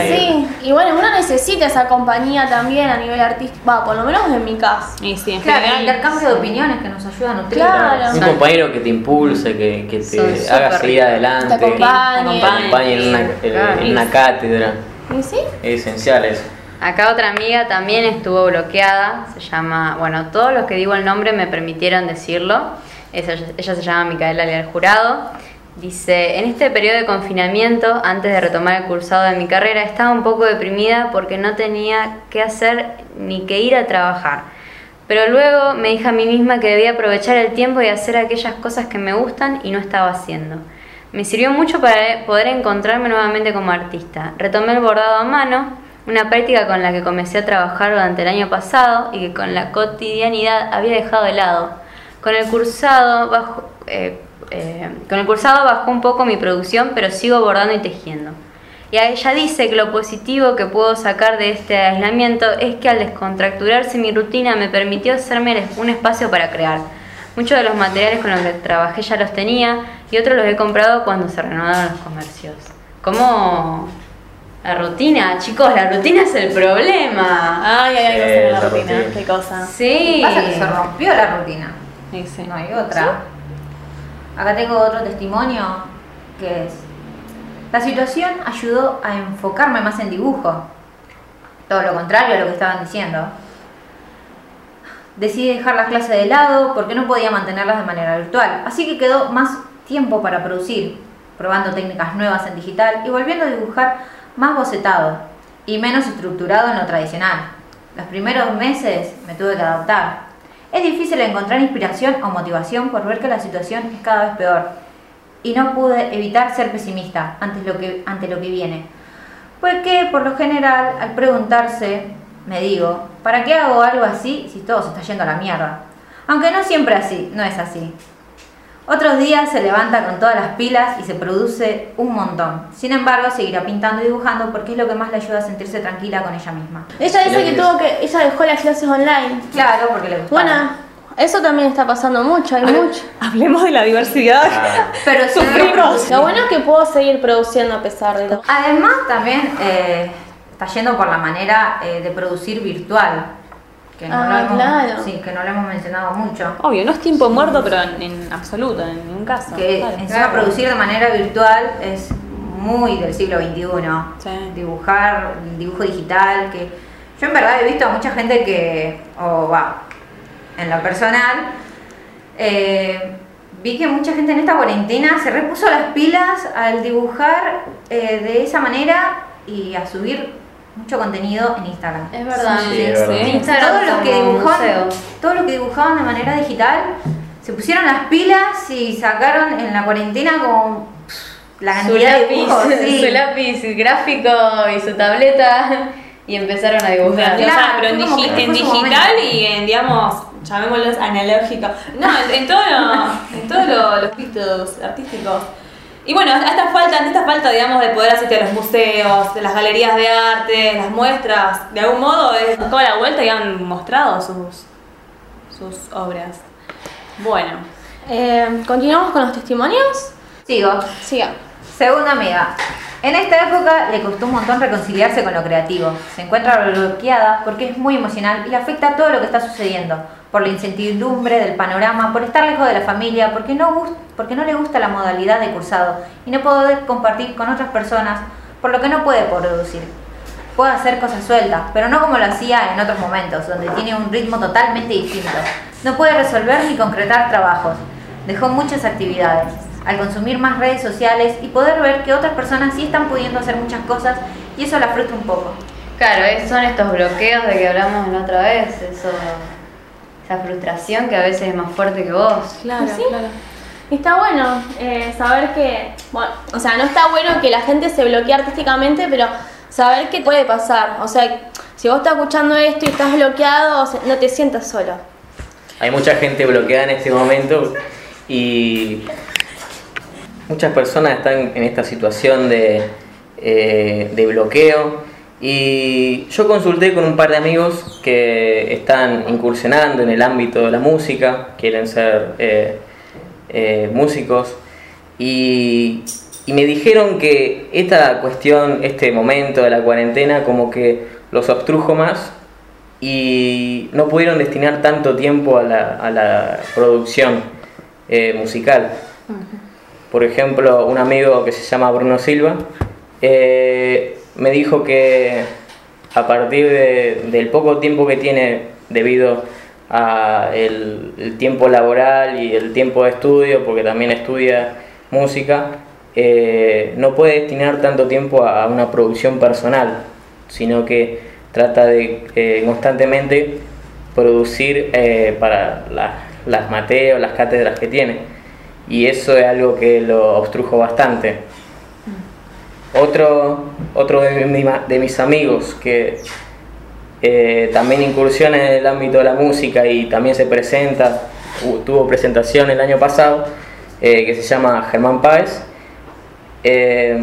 Sí, y bueno, uno necesita esa compañía también a nivel artístico, va, por lo menos en mi caso. Y sí, en Claro, el intercambio de opiniones que nos ayuda a nutrir. Claro. Un compañero que te impulse, que, que te haga seguir adelante, Te acompañe. te acompañe en una, en- Claro. en una cátedra. ¿Y sí? Es esencial eso. Acá otra amiga también estuvo bloqueada, se llama, bueno, todos los que digo el nombre me permitieron decirlo. Ella, se llama Micaela Leal Jurado. Dice, en este periodo de confinamiento, antes de retomar el cursado de mi carrera, estaba un poco deprimida porque no tenía qué hacer ni que ir a trabajar. Pero luego me dije a mí misma que debía aprovechar el tiempo y hacer aquellas cosas que me gustan y no estaba haciendo. Me sirvió mucho para poder encontrarme nuevamente como artista. Retomé el bordado a mano, una práctica con la que comencé a trabajar durante el año pasado y que con la cotidianidad había dejado de lado. Con el cursado bajo, eh, eh, con el cursado bajó un poco mi producción, pero sigo bordando y tejiendo. Y ella dice que lo positivo que puedo sacar de este aislamiento es que al descontracturarse mi rutina me permitió hacerme un espacio para crear. Muchos de los materiales con los que trabajé ya los tenía y otros los he comprado cuando se renovaron los comercios. Como la rutina, chicos, la rutina es el problema. Ay, ay, ay, Sí, la rutina. Qué cosa. Sí. Pasa que se rompió la rutina. Sí, sí. No hay otra. Acá tengo otro testimonio que es. La situación ayudó a enfocarme más en dibujo. Todo lo contrario a lo que estaban diciendo. Decidí dejar las clases de lado porque no podía mantenerlas de manera virtual. Así que quedó más tiempo para producir, probando técnicas nuevas en digital y volviendo a dibujar más bocetado y menos estructurado en lo tradicional. Los primeros meses me tuve que adaptar. Es difícil encontrar inspiración o motivación por ver que la situación es cada vez peor. Y no pude evitar ser pesimista ante lo que, ante lo que viene. Porque por lo general, al preguntarse, me digo, ¿para qué hago algo así si todo se está yendo a la mierda? Aunque no siempre así, no es así. Otros días se levanta con todas las pilas y se produce un montón. Sin embargo, seguirá pintando y dibujando porque es lo que más le ayuda a sentirse tranquila con ella misma. Ella dice que tuvo que, ella dejó las clases online. Claro, porque le gusta. Bueno, eso también está pasando mucho, hay mucho. Hablemos de la diversidad. Ah, pero sí, Sufrimos. Lo bueno es que puedo seguir produciendo a pesar de todo. Además, también eh, está yendo por la manera eh, de producir virtual. Que no, Ah, lo hemos, claro. sí, que no lo hemos mencionado mucho. Obvio, no es tiempo muerto, pero en, en absoluto, en ningún caso. Que Claro. encima producir de manera virtual es muy del siglo XXI. Sí. Dibujar, dibujo digital, que yo en verdad he visto a mucha gente que, o va, en lo personal, eh, vi que mucha gente en esta cuarentena se repuso las pilas al dibujar eh, de esa manera y a subir mucho contenido en Instagram. Es verdad. Sí, es verdad. Instagram Todos los que dibujaban, todos los que dibujaban de manera digital se pusieron las pilas y sacaron en la cuarentena como la Su cantidad de lápiz, dibujos, sí. su lápiz gráfico y su tableta y empezaron a dibujar. O sea, Claro, pero en, digi- en su digital y en, digamos, llamémoslos analógicos. No, en, en todo lo- en todos lo- los ámbitos artísticos. Y bueno, a esta falta, ante esta falta, digamos, de poder asistir a los museos, de las galerías de arte, las muestras, de algún modo, es buscado la vuelta y han mostrado sus, sus obras. Bueno, Eh, ¿Continuamos con los testimonios? Sigo. Siga. Segunda amiga. En esta época le costó un montón reconciliarse con lo creativo. Se encuentra bloqueada porque es muy emocional y le afecta todo lo que está sucediendo. Por la incertidumbre del panorama, por estar lejos de la familia, porque no, porque no le gusta la modalidad de cursado y no poder compartir con otras personas, por lo que no puede producir. Puede hacer cosas sueltas, pero no como lo hacía en otros momentos, donde tiene un ritmo totalmente distinto. No puede resolver ni concretar trabajos. Dejó muchas actividades. Al consumir más redes sociales y poder ver que otras personas sí están pudiendo hacer muchas cosas y eso la frustra un poco. Claro, son estos bloqueos de que hablamos la otra vez, eso, esa frustración que a veces es más fuerte que vos. claro, Sí. claro. Y Está bueno eh, saber que, bueno, o sea, no está bueno que la gente se bloquee artísticamente, pero saber qué puede pasar. O sea, si vos estás escuchando esto y estás bloqueado, o sea, no te sientas solo. Hay mucha gente bloqueada en este momento y muchas personas están en esta situación de, eh, de bloqueo. Y yo consulté con un par de amigos que están incursionando en el ámbito de la música, quieren ser eh, eh, músicos. Y, y me dijeron que esta cuestión, este momento de la cuarentena, como que los obstrujo más y no pudieron destinar tanto tiempo a la, a la producción eh, musical. Por ejemplo, un amigo que se llama Bruno Silva eh, me dijo que a partir de- del poco tiempo que tiene debido a el, el tiempo laboral y el tiempo de estudio, porque también estudia música, eh, no puede destinar tanto tiempo a una producción personal, sino que trata de eh, constantemente producir eh, para la- las mateos, las cátedras que tiene. Y eso es algo que lo obstrujo bastante. Otro, otro de, mi- de mis amigos que eh, también incursiona en el ámbito de la música y también se presenta, tuvo presentación el año pasado, eh, que se llama Germán Páez. Eh,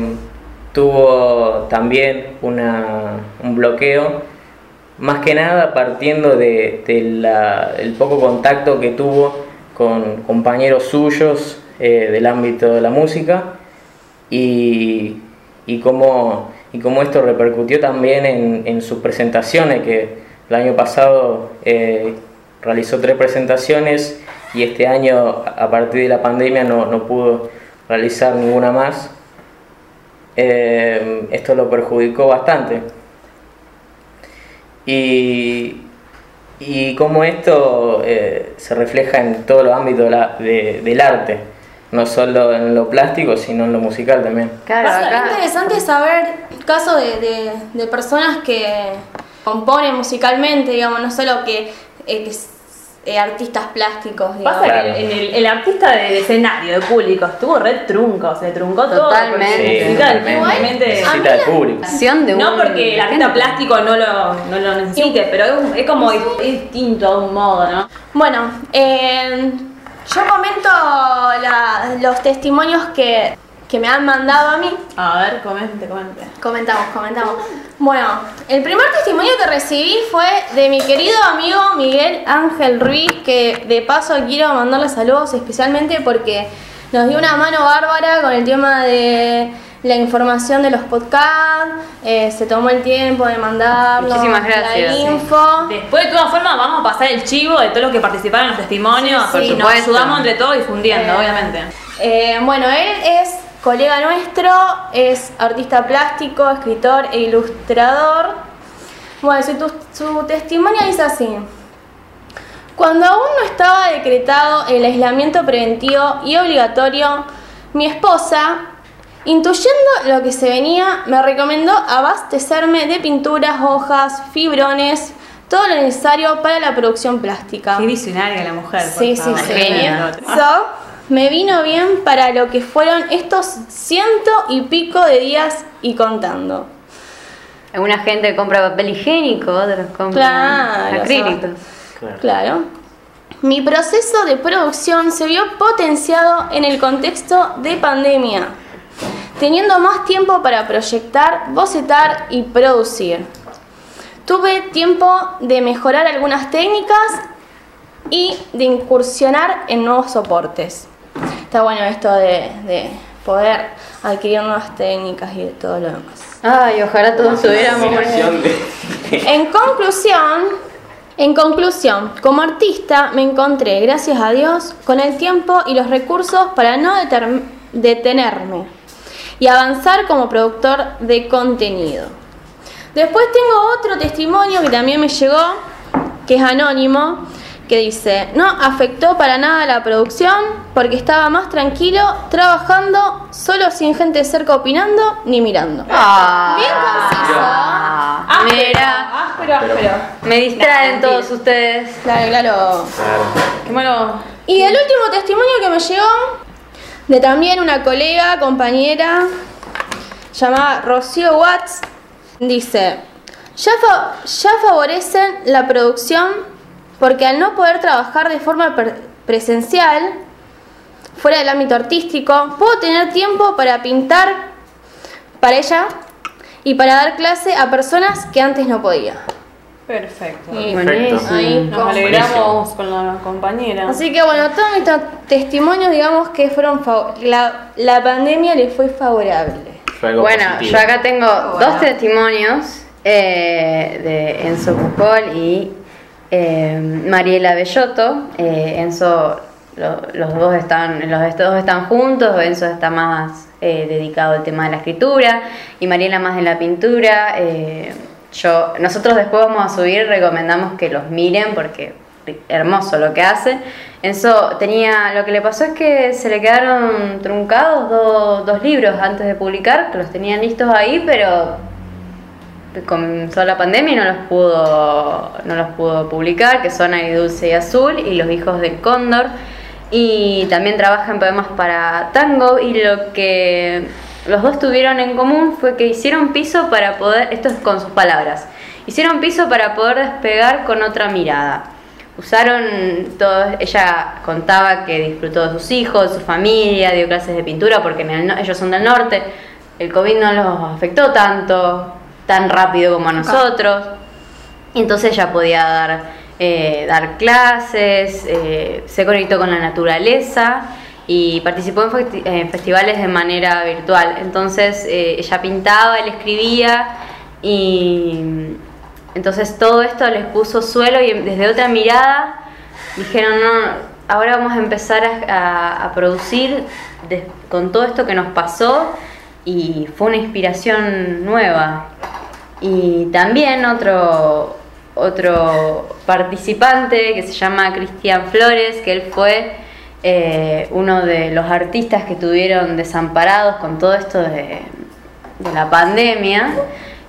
tuvo también una- un bloqueo, más que nada partiendo de, de el poco contacto que tuvo con compañeros suyos del ámbito de la música y, y cómo, y cómo esto repercutió también en, en sus presentaciones, que el año pasado eh, realizó tres presentaciones y este año a partir de la pandemia no, no pudo realizar ninguna más. Eh, esto lo perjudicó bastante. Y, y cómo esto eh, se refleja en todos los ámbitos de del arte, no solo en lo plástico, sino en lo musical también. Claro, Es acá. interesante saber casos de, de- de personas que componen musicalmente, digamos, no solo que, eh, que eh, artistas plásticos, digamos. Pasa Claro. que el, el- el artista de, de escenario, de público, estuvo re trunco, se truncó todo. Totalmente. porque Sí, totalmente. Necesita el público. No porque el artista plástico no lo, no lo necesite, pero es, un- es como es distinto de un modo, ¿no? Bueno, eh, yo comento la- los testimonios que, que me han mandado a mí. A ver, comente, comente. Comentamos, comentamos. Bueno, el primer testimonio que recibí fue de mi querido amigo Miguel Ángel Ruiz, que de paso quiero mandarle saludos especialmente porque nos dio una mano bárbara con el tema de la información de los podcasts, eh, se tomó el tiempo de mandarnos Muchísimas la sí. info. Después, de todas formas, vamos a pasar el chivo de todos los que participaron en los testimonios. Sí, sí. y nos ayudamos entre todos difundiendo, Eh, obviamente. Eh, bueno, él es colega nuestro, es artista plástico, escritor e ilustrador. Bueno, su, tu- su testimonio dice así. Cuando aún no estaba decretado el aislamiento preventivo y obligatorio, mi esposa, intuyendo lo que se venía, me recomendó abastecerme de pinturas, hojas, fibrones, todo lo necesario para la producción plástica. Qué visionaria la mujer. por Sí, sí, favor. sí. Genia. So, me vino bien para lo que fueron estos ciento y pico de días y contando. Alguna gente compra papel higiénico, otros compran Claro, acrílicos. Claro. Mi proceso de producción se vio potenciado en el contexto de pandemia, teniendo más tiempo para proyectar, bocetar y producir. Tuve tiempo de mejorar algunas técnicas y de incursionar en nuevos soportes. Está bueno esto de, de poder adquirir nuevas técnicas y de todo lo demás. Ay, ojalá todos tuviéramos En conclusión, en conclusión, como artista me encontré, gracias a Dios, con el tiempo y los recursos para no deter- detenerme y avanzar como productor de contenido. Después tengo otro testimonio que también me llegó, que es anónimo, que dice, no afectó para nada la producción porque estaba más tranquilo trabajando solo sin gente cerca opinando ni mirando. Ah, Bien conciso. ah, mira, Áspero, áspero. me distraen todos ustedes. Claro. Claro. Qué malo. Y el último testimonio que me llegó de también una colega, compañera, llamada Rocío Watts, dice, ya, ya favorecen la producción porque al no poder trabajar de forma presencial, fuera del ámbito artístico, puedo tener tiempo para pintar para ella y para dar clase a personas que antes no podía. Perfecto. Y Perfecto. ahí Nos alegramos con la compañera. Así que bueno, todos mis ta- testimonios, digamos que fueron la, la pandemia le fue favorable. Fue algo Bueno, positivo. yo acá tengo dos testimonios eh, de Enzo Pujol y eh, Mariela Bellotto. Eh, Enzo, lo- los dos están, los dos están juntos, Enzo está más eh, dedicado al tema de la escritura y Mariela más de la pintura. Yo, nosotros después vamos a subir, recomendamos que los miren porque hermoso lo que hace. Enzo tenía, lo que le pasó es que se le quedaron truncados do- dos libros antes de publicar, que los tenían listos ahí, pero comenzó la pandemia y no los pudo, no los pudo publicar, que son Ahí Dulce y Azul y Los Hijos del Cóndor. Y también trabaja en poemas para tango y lo que los dos tuvieron en común fue que hicieron piso para poder, esto es con sus palabras, hicieron piso para poder despegar con otra mirada. Usaron todo, ella contaba que disfrutó de sus hijos, de su familia, dio clases de pintura porque en el no- ellos son del norte, el COVID no los afectó tanto, tan rápido como a nosotros, y entonces ella podía dar, eh, dar clases, eh, se conectó con la naturaleza y participó en, festi- en festivales de manera virtual. Entonces eh, ella pintaba, él escribía y entonces todo esto les puso suelo y desde otra mirada dijeron, no, ahora vamos a empezar a, producir con todo esto que nos pasó y fue una inspiración nueva. Y también otro, otro participante que se llama Cristian Flores, que él fue eh, uno de los artistas que estuvieron desamparados con todo esto de, de la pandemia.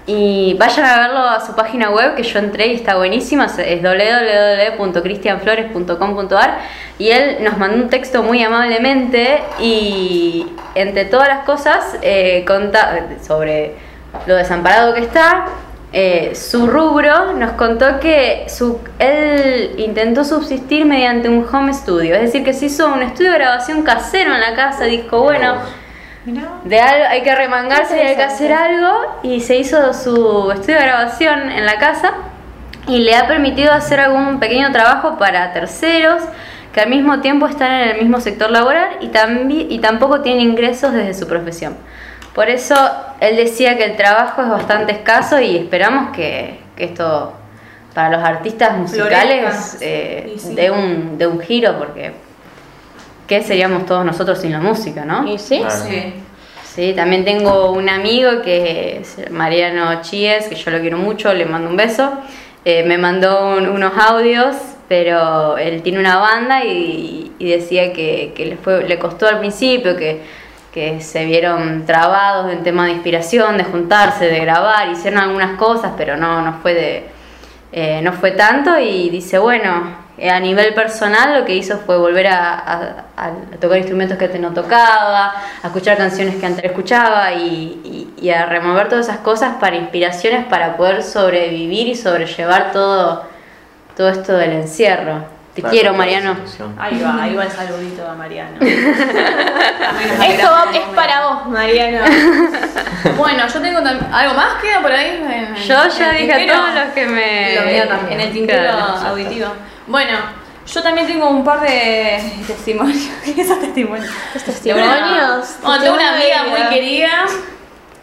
Y vayan a verlo a su página web que yo entré y está buenísima, es www.cristianflores.com.ar y él nos mandó un texto muy amablemente y entre todas las cosas eh, conta sobre lo desamparado que está, eh, su rubro nos contó que su, él intentó subsistir mediante un home studio, es decir, que se hizo un estudio de grabación casero en la casa, dijo, bueno, de algo, hay que remangarse y hay que hacer algo y se hizo su estudio de grabación en la casa y le ha permitido hacer algún pequeño trabajo para terceros que al mismo tiempo están en el mismo sector laboral y, y tampoco tienen ingresos desde su profesión. Por eso él decía que el trabajo es bastante escaso y esperamos que, que esto para los artistas musicales eh, Y sí. dé un, dé un giro porque ¿qué seríamos todos nosotros sin la música, no? ¿Y sí? Claro. Sí. Sí, también tengo un amigo que es Mariano Chies, que yo lo quiero mucho, le mando un beso. Eh, me mandó un- unos audios, pero él tiene una banda y, y decía que, que le, fue, le costó al principio, que, que se vieron trabados en tema de inspiración, de juntarse, de grabar, hicieron algunas cosas, pero no, no fue eh, no fue tanto y dice, bueno, eh, a nivel personal lo que hizo fue volver a tocar instrumentos que antes no tocaba, a escuchar canciones que antes escuchaba y, y- y a remover todas esas cosas para inspiraciones para poder sobrevivir y sobrellevar todo, todo esto del encierro. Te Claro, quiero, Mariano. Ahí va, ahí va el saludito a Mariano. Esto va- es para vos, Mariana. Bueno, yo tengo algo más queda por ahí. En- Yo en ya dije a todos los que me... Lo mío también. En el tintero Claro. auditivo. Bueno, yo también tengo un par de testimonios. ¿Qué esos testimonios? testimonios? Bueno, tengo una amiga muy querida,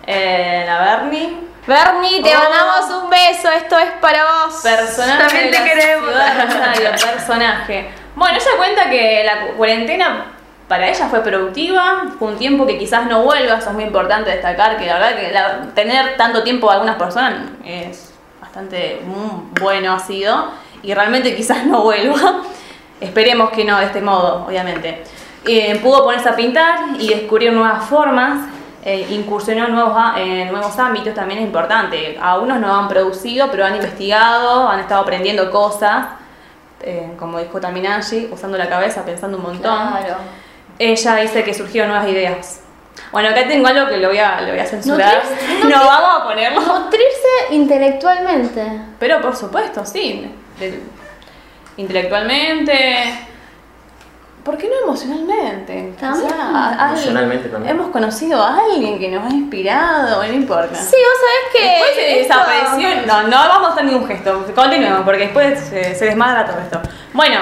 eh, la Bernie. Bernie, te Oh. mandamos un beso, esto es para vos. Personaje También te queremos. personaje. Bueno, ella cuenta que la cu- cuarentena para ella fue productiva, fue un tiempo que quizás no vuelva, eso es muy importante destacar, que la verdad que la- tener tanto tiempo a algunas personas es bastante mm, bueno ha sido, y realmente quizás no vuelva. Esperemos que no de este modo, obviamente. Eh, pudo ponerse a pintar y descubrir nuevas formas, eh, incursionó en nuevos, nuevos ámbitos, también es importante. A unos no han producido, pero han investigado, han estado aprendiendo cosas, eh, como dijo también Angie, usando la cabeza, pensando un montón. Claro. Ella dice que surgieron nuevas ideas. Bueno, acá tengo algo que lo voy a, lo voy a censurar. Nutrirse- No, vamos a ponerlo. Nutrirse intelectualmente. Pero por supuesto, sí. De- intelectualmente. ¿Por qué no emocionalmente? También. Emocionalmente también. Hemos conocido a alguien que nos ha inspirado, no importa. Sí, vos sabés que. Después se esto- desapareció. No, no vamos a hacer ningún gesto. Continuemos, porque después se, se desmadra todo esto. Bueno,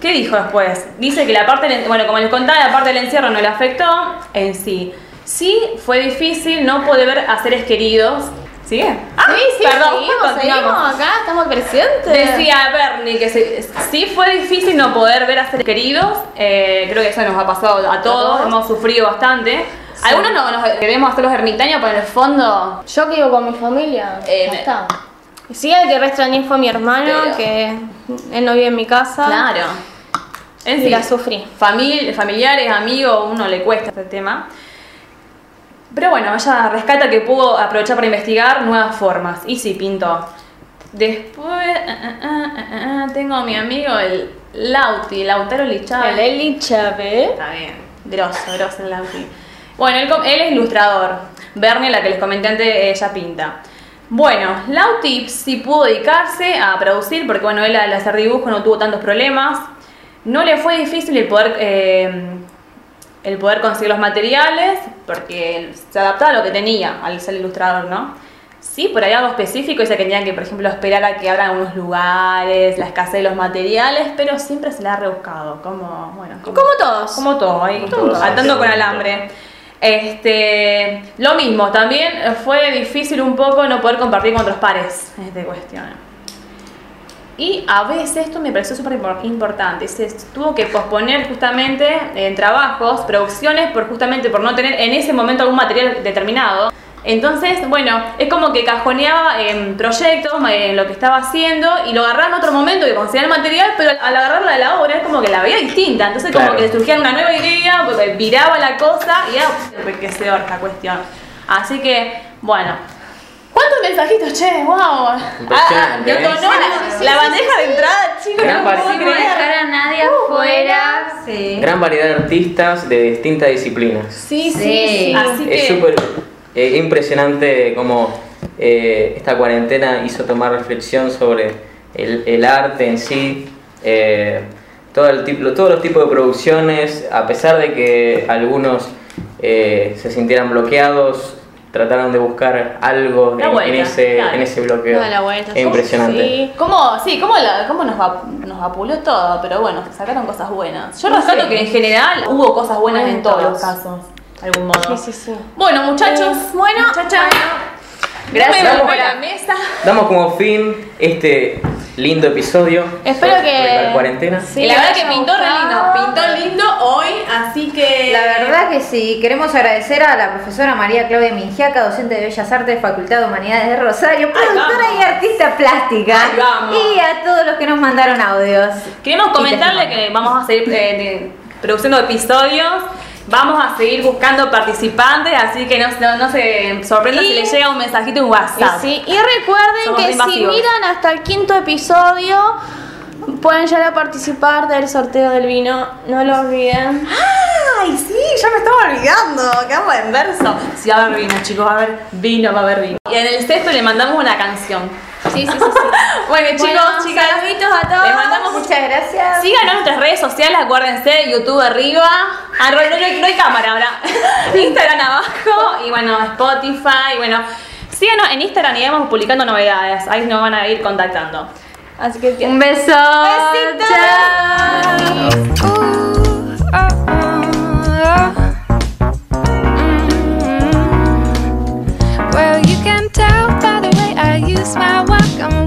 ¿qué dijo después? Dice que la parte del, bueno, como les contaba, la parte del encierro no le afectó en sí. Sí fue difícil no poder ver a seres queridos. ¿Sigue? Ah, Sí, sí, perdón, seguimos, seguimos acá, estamos presentes. Decía Bernie que se- sí fue difícil no poder ver a seres queridos. eh, creo que eso nos ha pasado a todos, hemos sufrido bastante. Algunos no, nos queremos hacer los ermitaños, pero en el fondo. Yo que vivo con mi familia. Eh, ya está. Sí, el que re extrañé fue mi hermano, Pero- que él no vive en mi casa. Claro. En Y sí, la sufrí. famil- familiares, amigos, uno le cuesta este tema. Pero bueno, ella rescata que pudo aprovechar para investigar nuevas formas. Y sí, pintó. Después ah, ah, ah, tengo a mi amigo el Lauti, Lautaro Lichava. El Eli Chávez. Está bien, grosso, grosso el Lauti. Bueno, él, él es ilustrador. Bernie, la que les comenté antes, ella pinta. Bueno, Lauti sí pudo dedicarse a producir porque, bueno, él al hacer dibujo no tuvo tantos problemas. No le fue difícil el poder, eh, el poder conseguir los materiales porque se adaptaba a lo que tenía al ser ilustrador, ¿no? Sí, por ahí algo específico, dice que tenían que, por ejemplo, esperar a que abran unos lugares, la escasez de los materiales, pero siempre se le ha rebuscado, como, bueno, como, Como todos. como todo, ahí, atando con alambre. Este, lo mismo, también fue difícil un poco no poder compartir con otros pares en esta cuestión. Y a veces esto me pareció súper impor- importante, se tuvo que posponer justamente en trabajos, producciones, por justamente por no tener en ese momento algún material determinado. Entonces, bueno, es como que cajoneaba en proyectos, en lo que estaba haciendo, y lo agarraba en otro momento que conseguía el material, pero al agarrarla de la obra es como que la veía distinta. Entonces, como que surgía una nueva idea, pues, viraba la cosa y era enriquecedor esta cuestión. Así que, bueno. ¿Cuántos mensajitos, che? ¡Wow! Ah, me ¿eh? sonó la, la bandeja de entrada, chicos. Gran no puedo No creer. dejar a nadie afuera. Sí. Gran variedad de artistas de distintas disciplinas. Sí, sí, Sí. sí. Así Es que, súper eh, impresionante cómo eh, esta cuarentena hizo tomar reflexión sobre el, el arte en sí, eh, todo el tipo, todos los tipos de producciones, a pesar de que algunos eh, se sintieran bloqueados, trataron de buscar algo en, vuelta, en ese, claro. en ese bloqueo. Da la vuelta, Es sí. impresionante. Sí. ¿Cómo, sí, cómo, la- cómo nos, va- nos vapuleó todo? Pero bueno, sacaron cosas buenas. Yo rescato que en general hubo cosas buenas en todos los casos, de algún modo. Sí, sí, sí. Bueno, muchachos, Eh, bueno, muchachas, Gracias. Vamos. la mesa. Damos como fin este lindo episodio. Espero que- la cuarentena. Sí, y la verdad que pintó re lindo, pintó lindo hoy, así que... La verdad que sí, queremos agradecer a la profesora María Claudia Mingiaca, docente de Bellas Artes, Facultad de Humanidades de Rosario, productora y artista plástica, y a todos los que nos mandaron audios. Queremos comentarle que vamos a seguir eh, de- produciendo episodios. Vamos a seguir buscando participantes, así que no, no, no se sorprenda Y- si les llega un mensajito en Y, WhatsApp. sí, y recuerden Somos que si miran hasta el quinto episodio, pueden llegar a participar del sorteo del vino. No lo olviden. Ay, sí, ya me estaba olvidando. Quedamos en verso. Sí, va a haber vino, chicos, va a haber vino, va a haber vino. Y en el sexto le mandamos una canción. Sí, sí, sí. bueno, chicos, chicas, saluditos a todos. Les mandamos muchas gracias. Síganos en nuestras redes sociales, acuérdense, YouTube arriba. Ah, no, no, hay, cámara ahora. Instagram abajo y bueno, Spotify, bueno. Síganos en Instagram y vamos publicando novedades. Ahí nos van a ir contactando. Así que un beso. Besitos. Chao. I use my walk.